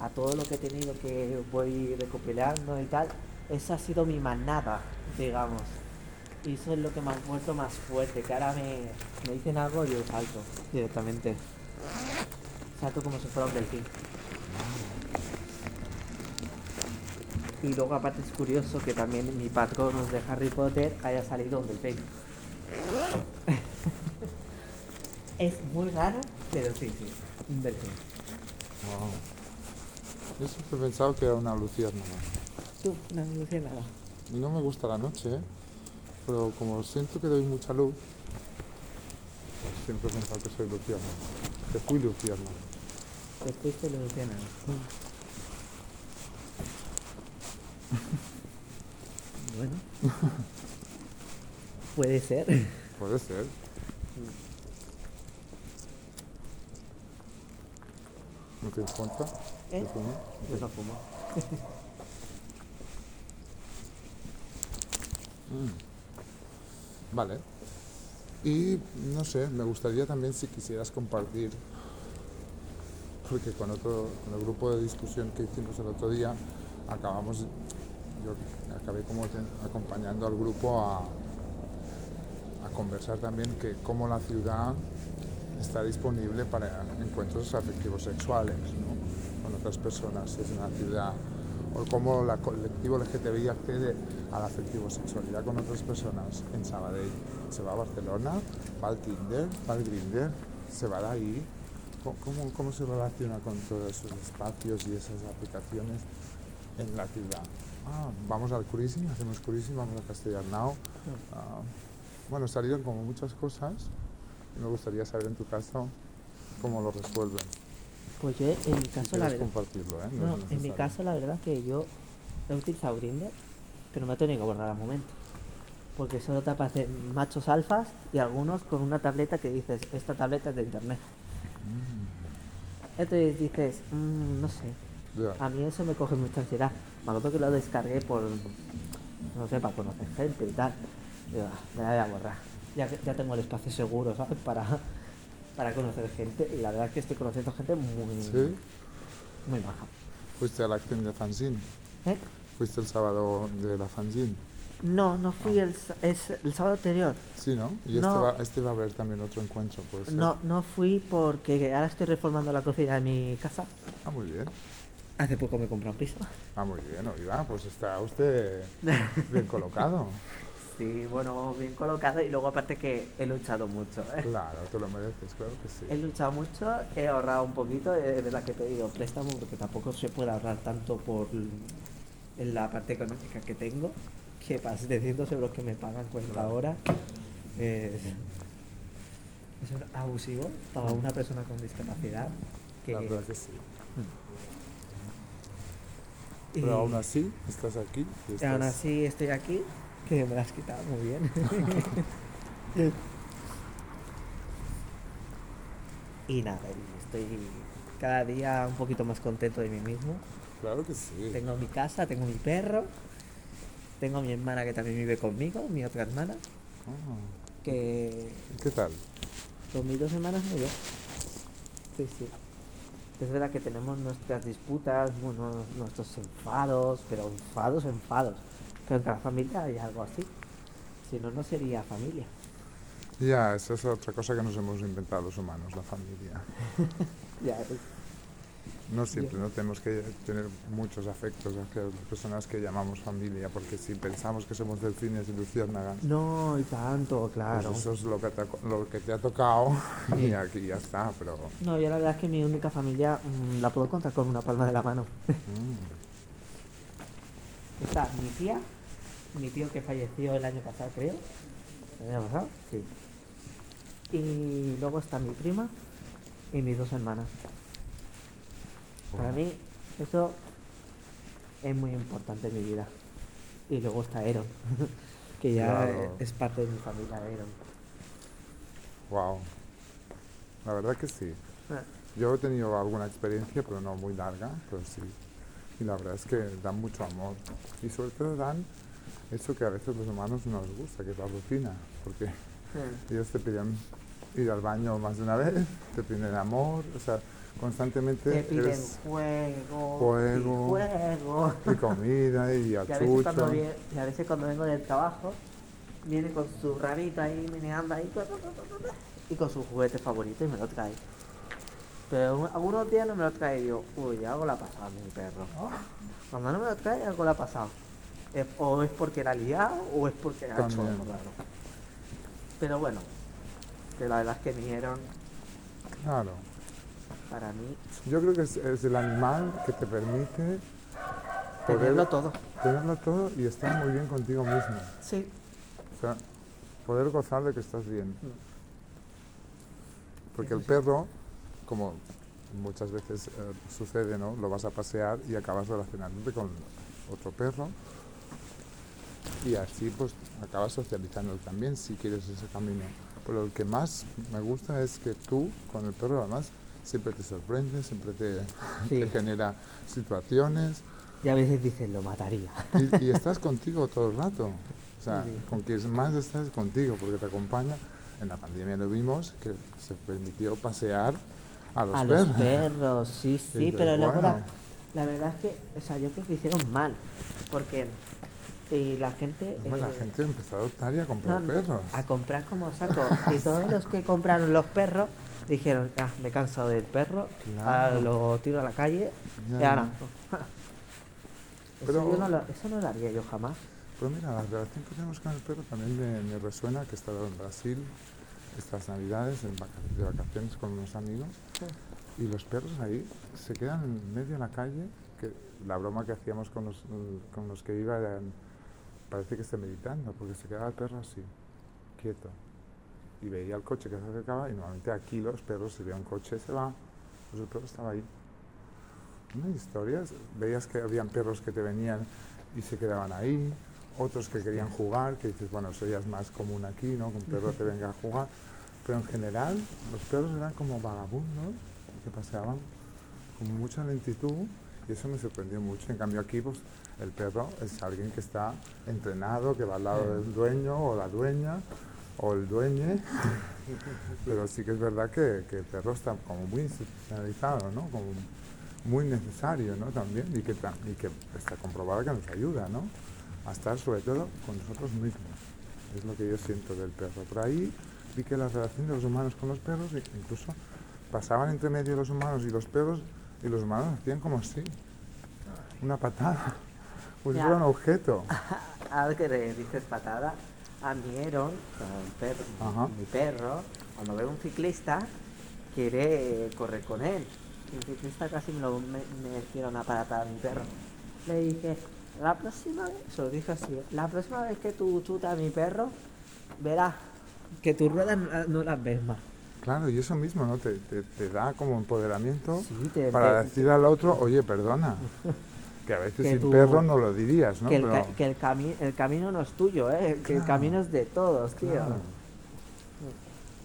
a todo lo que he tenido que voy recopilando y tal. Esa ha sido mi manada, digamos. Y eso es lo que me ha vuelto más fuerte, que ahora me, me dicen algo y yo salto directamente. Salto como si fuera un delfín. Y luego aparte es curioso que también mi patrón de Harry Potter haya salido un delfín. es muy raro, pero sí, sí, un delfín. Wow. Yo siempre he pensado que era una luciérnaga. Tú, una luciérnaga. Y no me gusta la noche, ¿eh? pero como siento que doy mucha luz, pues siempre he pensado que soy luciérnaga. Que fui luciérnaga. Te fuiste luciérnaga. bueno. Puede ser. Puede ser. ¿No te importa? ¿Eh? Yo no fumo. Mm. Vale. Y no sé, me gustaría también si quisieras compartir, porque con, otro, con el grupo de discusión que hicimos el otro día, acabamos, yo acabé acompañando al grupo a, conversar también que cómo la ciudad está disponible para encuentros afectivos sexuales ¿no? con otras personas, es una ciudad, o cómo el colectivo LGTBI accede a la afectivo-sexualidad con otras personas en Sabadell. Se va a Barcelona, va al Tinder, va al Grindr, se va de ahí. ¿Cómo- ¿Cómo, cómo se relaciona con todos esos espacios y esas aplicaciones en la ciudad? Ah, vamos al cruising, hacemos cruising, vamos a Castellarnau. Ah, bueno, salieron como muchas cosas y me gustaría saber en tu caso cómo lo resuelven. Pues yo, en mi Si caso, la verdad. compartirlo, ¿eh? No, en mi caso, la verdad que yo he utilizado Grindr, pero me he tenido que borrar al momento. Porque solo te aparecen machos alfas y algunos con una tableta que dices, esta tableta es de internet. Mm, Entonces dices, "Mm, no sé, a mí eso me coge mucha ansiedad. Me acuerdo que lo descargué por, no sé, para conocer gente y tal. "Ah, me la voy a borrar. Ya, ya tengo el espacio seguro, ¿sabes? Para, para conocer gente. Y la verdad es que estoy conociendo gente muy, ¿Sí? muy baja. ¿Fuiste a la acción de fanzine? ¿Eh? ¿Fuiste el sábado de la fanzine? No, no fui el, es el sábado anterior. Sí, ¿no? Y este, No. va, este va a haber también otro encuentro, puede ser. No, no fui porque ahora estoy reformando la cocina de mi casa. Ah, muy bien. Hace poco me compré un piso. Ah, muy bien, oiga, pues está usted bien colocado. Sí, bueno, bien colocado y luego aparte que he luchado mucho. ¿eh? Claro, te lo mereces, claro que He sí. luchado mucho, he ahorrado un poquito, es verdad que he pedido préstamo porque tampoco se puede ahorrar tanto por la parte económica que tengo, que para 700 euros que me pagan cuenta ahora es, es abusivo para una persona con discapacidad. Que, La verdad que sí. y- Pero aún así, estás aquí. Y y estás... aún así estoy aquí, que me la has quitado muy bien. y nada, estoy cada día un poquito más contento de mí mismo. Claro que sí. Tengo mi casa, tengo mi perro, tengo a mi hermana que también vive conmigo, mi otra hermana, Ah, que ¿Qué tal? con mis dos hermanas muy bien. Sí, sí. Es verdad que tenemos nuestras disputas, bueno, nuestros enfados, pero enfados, enfados. Pero en cada familia hay algo así. Si no, no sería familia. Ya, esa es otra cosa que nos hemos inventado los humanos, la familia. Ya, es- No siempre, no tenemos que tener muchos afectos hacia las personas que llamamos familia, porque si pensamos que somos delfines y luciérnagas, No, y tanto, pues claro. eso es lo que te lo que te ha tocado y aquí ya está, pero... No, yo la verdad es que mi única familia mm, la puedo contar con una palma de la mano. mm, Está mi tía, mi tío que falleció el año pasado, creo. ¿El año pasado? Sí. Y luego está mi prima y mis dos hermanas. Para mí, eso es muy importante en mi vida. Y luego está Aaron, que ya Claro. es parte de mi familia, Aaron. wow. La verdad que sí. Ah, Yo he tenido alguna experiencia, pero no muy larga, pero sí. Y la verdad es que dan mucho amor. Y sobre todo dan eso que a veces los humanos no nos gusta, que es la rutina. Porque ah. ellos te piden ir al baño más de una vez, te piden amor, o sea, constantemente Te piden eres juego, Juego. y juego. y comida y Y a, veces cuando achucho. vie- y a veces cuando vengo del trabajo, viene con su ranito ahí, meneando ahí, y con su juguete favorito y me lo trae. Pero un- algunos días no me lo trae y yo, uy, algo le ha pasado a mi perro. Cuando no me lo trae, algo le ha pasado. Es- o es porque la ha liado o es porque También. algo raro. Pero bueno, que la verdad es que vinieron Claro. Para mí Yo creo que es, es el animal que te permite poder tenerlo todo. tenerlo todo y estar muy bien contigo mismo. Sí. O sea, poder gozar de que estás bien. Porque el perro, como muchas veces eh, sucede, ¿no? Lo vas a pasear y acabas relacionándote con otro perro y así pues acabas socializando también si quieres ese camino. Pero lo que más me gusta es que tú con el perro además siempre te sorprende, siempre te, Sí. te genera situaciones Y a veces dicen, lo mataría. y, y estás contigo todo el rato. O sea, Sí, con quien más estás es contigo, porque te acompaña. En la pandemia lo vimos, que se permitió pasear a los a perros. los perros, sí, sí, Dices, pero luego la, bueno. la verdad es que, o sea, yo creo que hicieron mal, porque y la gente, Bueno, la eh, gente empezó a adoptar y a comprar no, perros. a comprar como saco, y todos los que compraron los perros dijeron, ah, me he cansado del perro, Claro. ah, lo tiro a la calle, Ya, y ahora, eso, yo no lo, eso no lo haría yo jamás. Pero mira, la relación que tenemos con el perro también me, me resuena que he estado en Brasil estas navidades en vaca- de vacaciones con unos amigos y los perros ahí se quedan en medio de la calle, que la broma que hacíamos con los, con los que iba era, parece que esté meditando, porque se quedaba el perro así, quieto. Y veía el coche que se acercaba y normalmente aquí los perros, si ve un coche se va, pues el perro estaba ahí. Unas historias, veías que habían perros que te venían y se quedaban ahí, otros que querían jugar, que dices, bueno, eso ya es más común aquí, ¿no? Que un perro te venga a jugar. Pero en general, los perros eran como vagabundos que paseaban con mucha lentitud y eso me sorprendió mucho. En cambio aquí, pues, el perro es alguien que está entrenado, que va al lado del dueño o la dueña o el dueño, pero sí que es verdad que, que el perro está como muy institucionalizado, ¿no? Como muy necesario, ¿no? También, y que, ta- y que está comprobado que nos ayuda, ¿no? A estar sobre todo con nosotros mismos. Es lo que yo siento del perro. Por ahí vi que la relación de los humanos con los perros, e- incluso pasaban entre medio los humanos y los perros, y los humanos hacían como así, una patada, Ya. fuera un objeto. Que le dices patada, a mi perro, Ajá. mi perro, cuando ve un ciclista, quiere correr con él. Y el ciclista casi me, lo, me, me una a mi perro. Le dije, la próxima vez, se lo dije así, la próxima vez que tú chutas a mi perro, verás que tus ruedas no, la- no las ves más. Claro, y eso mismo, ¿no? Te, te- te da como empoderamiento Sí, te- para decir al otro, oye, perdona. Que a veces Que sin tú- perro no lo dirías, ¿no? que el, Pero- que el, cami- el camino no es tuyo, ¿eh? que el camino es de todos, tío. Claro.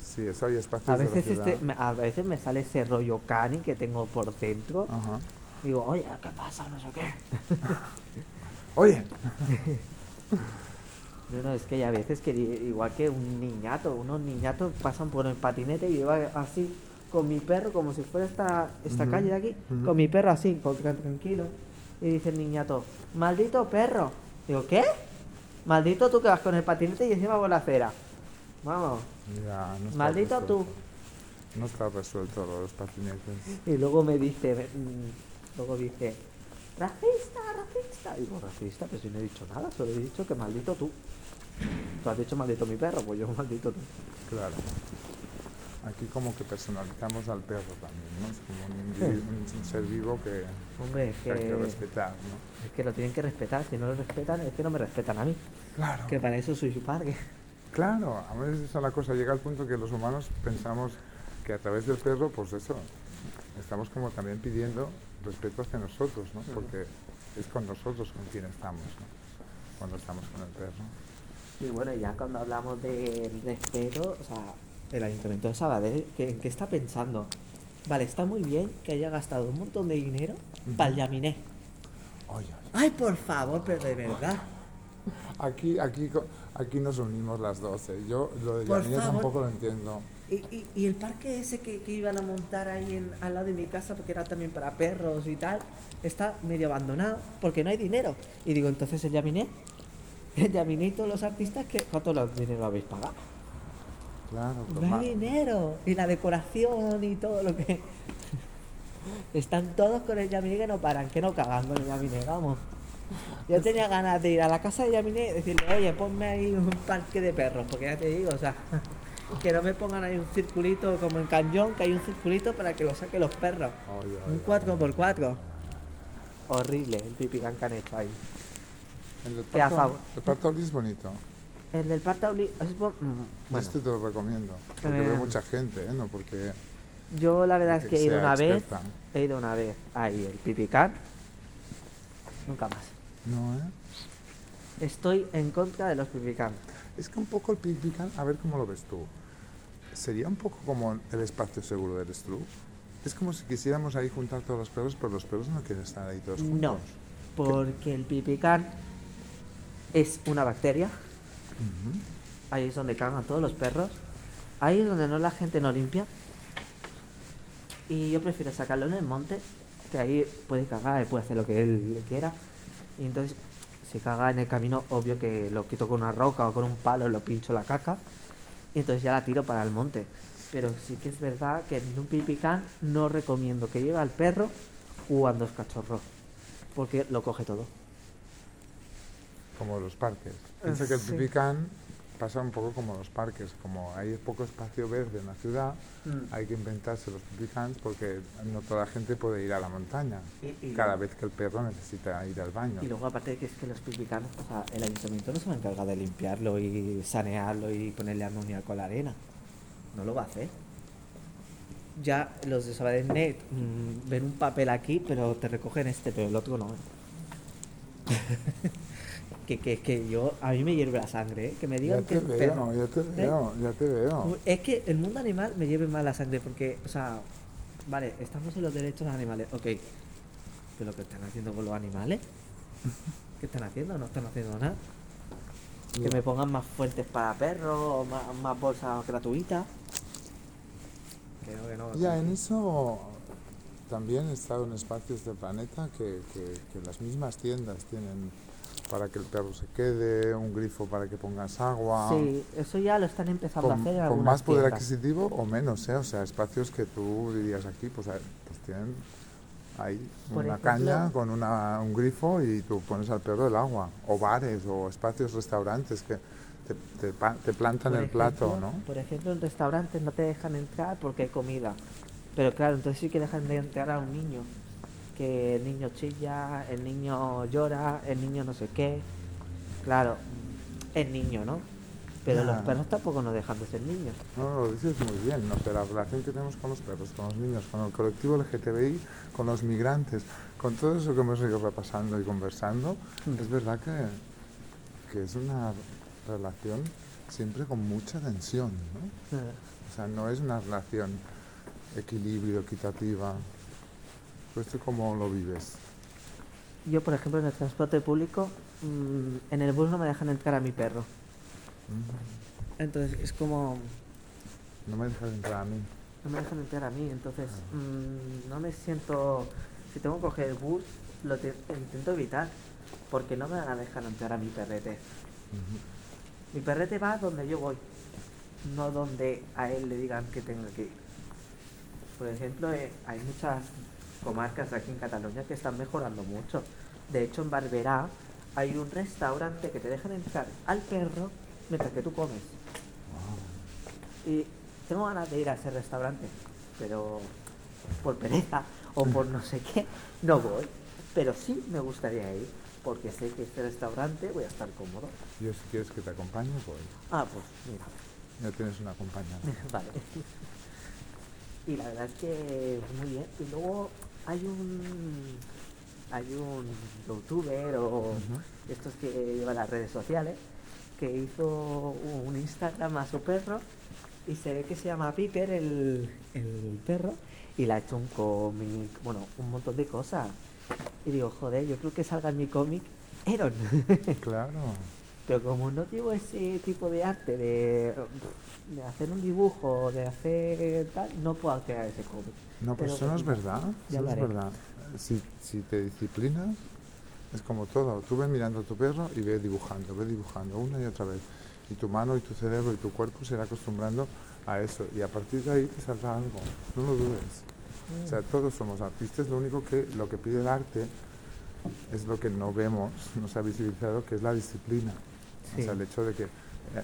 Sí, eso hay espacios A de veces, velocidad. este, me- a veces me sale ese rollo cani que tengo por dentro. Ajá. Digo, oye, ¿qué pasa? No sé qué. Oye, No, no, es que hay a veces que igual que un niñato, unos niñatos pasan por el patinete y yo así con mi perro, como si fuera esta, esta Ujú, calle de aquí, ujú. con mi perro así, con- tranquilo. Y dice el niñato, maldito perro. Digo, ¿qué? Maldito tú que vas con el patinete y encima por la acera. Vamos, ya, no maldito tú. No está resuelto los patinetes. Y luego me dice, mm, luego dice, racista, racista. Digo, racista, pero si no he dicho nada, solo he dicho que maldito tú. Tú has dicho maldito mi perro, pues yo maldito tú. Claro. Aquí como que personalizamos al perro también, ¿no? Es como un, individuo- un- un ser vivo que, Hombre, es que hay que que, respetar, ¿no? es que lo tienen que respetar. Si no lo respetan, es que no me respetan a mí. Claro. Que para eso soy su padre. Claro, a veces esa es la cosa, llega al punto que los humanos pensamos que a través del perro, pues eso, estamos como también pidiendo respeto hacia nosotros, ¿no? Porque es con nosotros con quien estamos, ¿no? Cuando estamos con el perro. Y bueno, ya cuando hablamos de respeto, o sea, el Ayuntamiento de Sabadell, ¿qué, ¿en qué está pensando? Vale, está muy bien que haya gastado un montón de dinero para el Yaminé. Ay, por favor, pero de verdad. aquí, aquí, aquí nos unimos las 12. Yo lo de Yaminé tampoco lo entiendo. Y, y, y el parque ese que, que iban a montar ahí en, al lado de mi casa, porque era también para perros y tal, está medio abandonado porque no hay dinero. Y digo, entonces el Yaminé, el Yaminé y todos los artistas, que ¿cuánto dinero habéis pagado? Claro, hay dinero. Y la decoración y todo lo que... Están todos con el Yaminé que no paran, que no cagan con el Yaminé, vamos. Yo tenía ganas de ir a la casa de Yaminé y decirle, oye, ponme ahí un parque de perros, porque ya te digo, o sea, que no me pongan ahí un circulito como en Cañón, que hay un circulito para que lo saquen los perros. Un oye, 4x4. Horrible el pipigán que han hecho ahí. El Parto- el Parto es bonito. El del Auli- es mm, Bueno, Este te lo recomiendo. Porque Eh. ve mucha gente, ¿eh? No porque yo la verdad es que he ido una vez, he ido una vez ahí, el pipicán. Nunca más. No, ¿eh? Estoy en contra de los pipicán. Es que un poco el Picnican, a ver cómo lo ves tú. Sería un poco como el espacio seguro del Stru. Es como si quisiéramos ahí juntar todos los perros, pero los perros no quieren estar ahí todos juntos. No, porque el pipicán es una bacteria. Ahí es donde cagan todos los perros. Ahí es donde no la gente no limpia. Y yo prefiero sacarlo en el monte, que ahí puede cagar y puede hacer lo que él quiera. Y entonces, si caga en el camino, obvio que lo quito con una roca o con un palo, lo pincho la caca. Y entonces ya la tiro para el monte. Pero sí que es verdad que en un pipicán no recomiendo que lleve al perro cuando es cachorro. Porque lo coge todo. Como los parques. Piensa que el sí. Pipicán pasa un poco como los parques. Como hay poco espacio verde en la ciudad, hay que inventarse los Pipicans porque no toda la gente puede ir a la montaña. Y- y cada vez que el perro necesita ir al baño. Y luego aparte de que es que los pipicanos, o sea, el ayuntamiento no se va a encargar de limpiarlo y sanearlo y ponerle amoníaco a la arena. No lo va a hacer. Ya los de Sabadell Net mm, ven un papel aquí, pero te recogen este, pero el otro no. que, que, que yo, a mí me hierve la sangre, ¿eh? que me Ya digan te que el veo, perro- ya te veo, ya te veo. Es que el mundo animal me lleve mal la sangre porque, o sea, vale, estamos en los derechos de los animales, ok. Pero lo que están haciendo con los animales, ¿qué están haciendo? No están haciendo nada. Que me pongan más fuentes para perros, más, más bolsas gratuitas. Que no, que no. Ya, en eso también he estado en espacios del planeta que, que- que las mismas tiendas tienen para que el perro se quede, un grifo para que pongas agua. Sí, eso ya lo están empezando a Con, hacer en con más poder tiendas. adquisitivo o menos, ¿eh? O sea, espacios que tú dirías aquí, pues, a- pues tienen ahí Por una ejemplo- caña con una, un grifo y tú pones al perro el agua. O bares o espacios, restaurantes que te, te te plantan Por el plato, ¿no? Por ejemplo, en restaurantes no te dejan entrar porque hay comida. Pero claro, entonces sí que dejan de entrar a un niño. Que el niño chilla, el niño llora, el niño no sé qué. Claro, el niño, ¿no? Pero los perros tampoco nos dejan de ser niños. No, lo dices muy bien, ¿no? Pero la relación que tenemos con los perros, con los niños, con el colectivo LGTBI, con los migrantes, con todo eso que hemos ido repasando y conversando, Mm. es verdad que, que es una relación siempre con mucha tensión, ¿no? O sea, no es una relación equilibrio, equitativa. Pues tú cómo lo vives. Yo, por ejemplo, en el transporte público, mm, en el bus no me dejan entrar a mi perro. Mm, Entonces es como... No me dejas entrar a mí. no me dejan entrar a mí, entonces mm, no me siento, si tengo que coger el bus, lo te- intento evitar, porque no me van a dejar entrar a mi perrete. Mi perrete va donde yo voy, no donde a él le digan que tenga que ir. Por ejemplo, eh, hay muchas comarcas aquí en Cataluña que están mejorando mucho. De hecho, en Barberá hay un restaurante que te dejan entrar al perro mientras que tú comes. Y tengo ganas de ir a ese restaurante, pero por pereza o por no sé qué, no voy. Pero sí me gustaría ir, porque sé que este restaurante voy a estar cómodo. Yo si quieres que te acompañe, voy. Ah, pues mira, Ya tienes una compañera. vale. Y la verdad es que muy bien. Y luego hay un hay un youtuber o estos que llevan las redes sociales que hizo un Instagram a su perro y se ve que se llama Piper el, el perro y le ha hecho un cómic, bueno, un montón de cosas. Y digo, joder, yo creo que salga en mi cómic Eron. Claro. Pero como no llevo ese tipo de arte de, de hacer un dibujo, de hacer tal, no puedo crear ese cómic. No, pues Pero eso no es verdad. Eso es verdad. Si, si te disciplinas, es como todo. Tú ves mirando a tu perro y ves dibujando, ves dibujando una y otra vez. Y tu mano y tu cerebro y tu cuerpo se irá acostumbrando a eso. Y a partir de ahí te saldrá algo. No lo dudes. O sea, todos somos artistas. Lo único que lo que pide el arte es lo que no vemos, no se ha visibilizado, que es la disciplina. O sea, el hecho de que eh,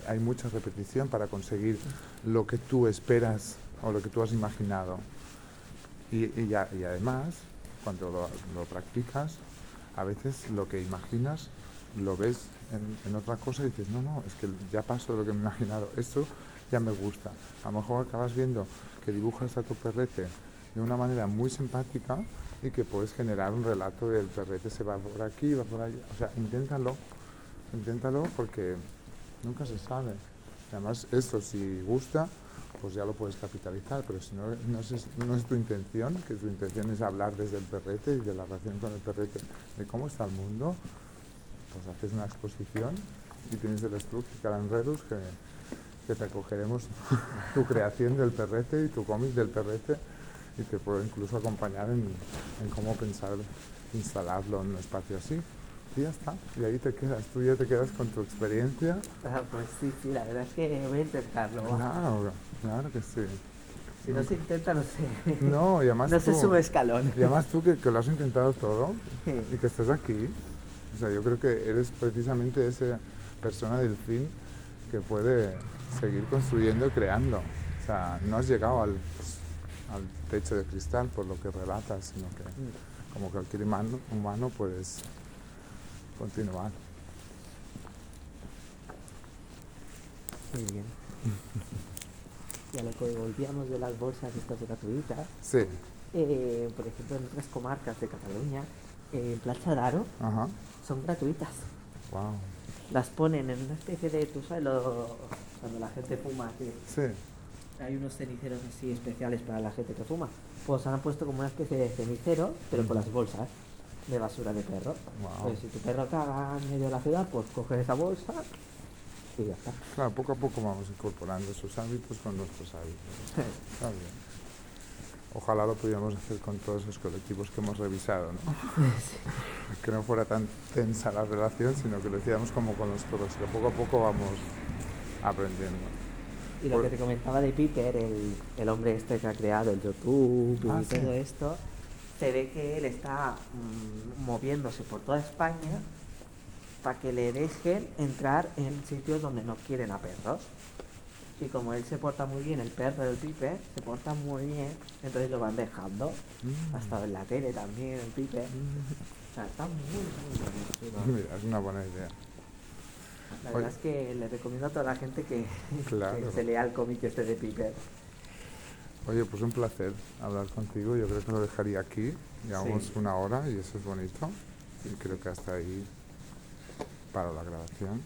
hay mucha repetición para conseguir lo que tú esperas o lo que tú has imaginado. Y, y ya- y además, cuando lo, lo practicas, a veces lo que imaginas lo ves en, en otra cosa y dices, no, no, es que ya paso de lo que me he imaginado, esto ya me gusta. A lo mejor acabas viendo que dibujas a tu perrete de una manera muy simpática y que puedes generar un relato del perrete se va por aquí, va por allá. O sea, inténtalo, inténtalo porque nunca se sabe. Y además, esto si gusta, pues ya lo puedes capitalizar, pero si no, no, es, tu intención, que tu intención es hablar desde el perrete y de la relación con el perrete, de cómo está el mundo, pues haces una exposición y tienes el estudio Calanrerus que, que te acogeremos tu creación del perrete y tu cómic del perrete y te puedo incluso acompañar en, en cómo pensar instalarlo en un espacio así. Y ya está, y ahí te quedas, tú ya te quedas con tu experiencia. Ah, pues sí, sí, la verdad es que voy a intentarlo. Claro, claro que sí. Si no se intenta, no sé. No, y además No se sube escalón. y además tú que, que lo has intentado todo y que estás aquí, o sea, yo creo que eres precisamente esa persona del fin que puede seguir construyendo y creando. O sea, no has llegado al, al techo de cristal por lo que relatas, sino que como cualquier humano, humano puedes continuar. Muy bien. Y a lo que volvíamos de las bolsas estas gratuitas, Sí, eh, por ejemplo, en otras comarcas de Cataluña, eh, en Plaza d'Aro, ajá, son gratuitas. wow. Las ponen en una especie de, tú sabes, lo- cuando la gente fuma, que Sí, hay unos ceniceros así especiales para la gente que fuma. Pues han puesto como una especie de cenicero, pero con las bolsas de basura de perro. Pues si tu perro caga en medio de la ciudad, pues coges esa bolsa y ya está. Claro, poco a poco vamos incorporando sus hábitos con nuestros hábitos. Está bien. Ojalá lo pudiéramos hacer con todos esos colectivos que hemos revisado, ¿no? Que no fuera tan tensa la relación, sino que lo hiciéramos como con los todos, que poco a poco vamos aprendiendo. Y lo Por- que te comentaba de Peter, el, el hombre este que ha creado el YouTube y Ah, sí. todo esto, se ve que él está mm, moviéndose por toda España para que le dejen entrar en sitios donde no quieren a perros. Y como él se porta muy bien, el perro del Piper se porta muy bien, entonces lo van dejando. Mm. Ha estado en la tele también el Piper. O sea, está muy, muy. Mira, es una buena idea. La Oye. verdad es que le recomiendo a toda la gente que, Claro. que se lea el cómic este de Piper. Oye, pues un placer hablar contigo. Yo creo que lo dejaría aquí. Llevamos Sí. una hora y eso es bonito. Y creo que hasta ahí para la grabación.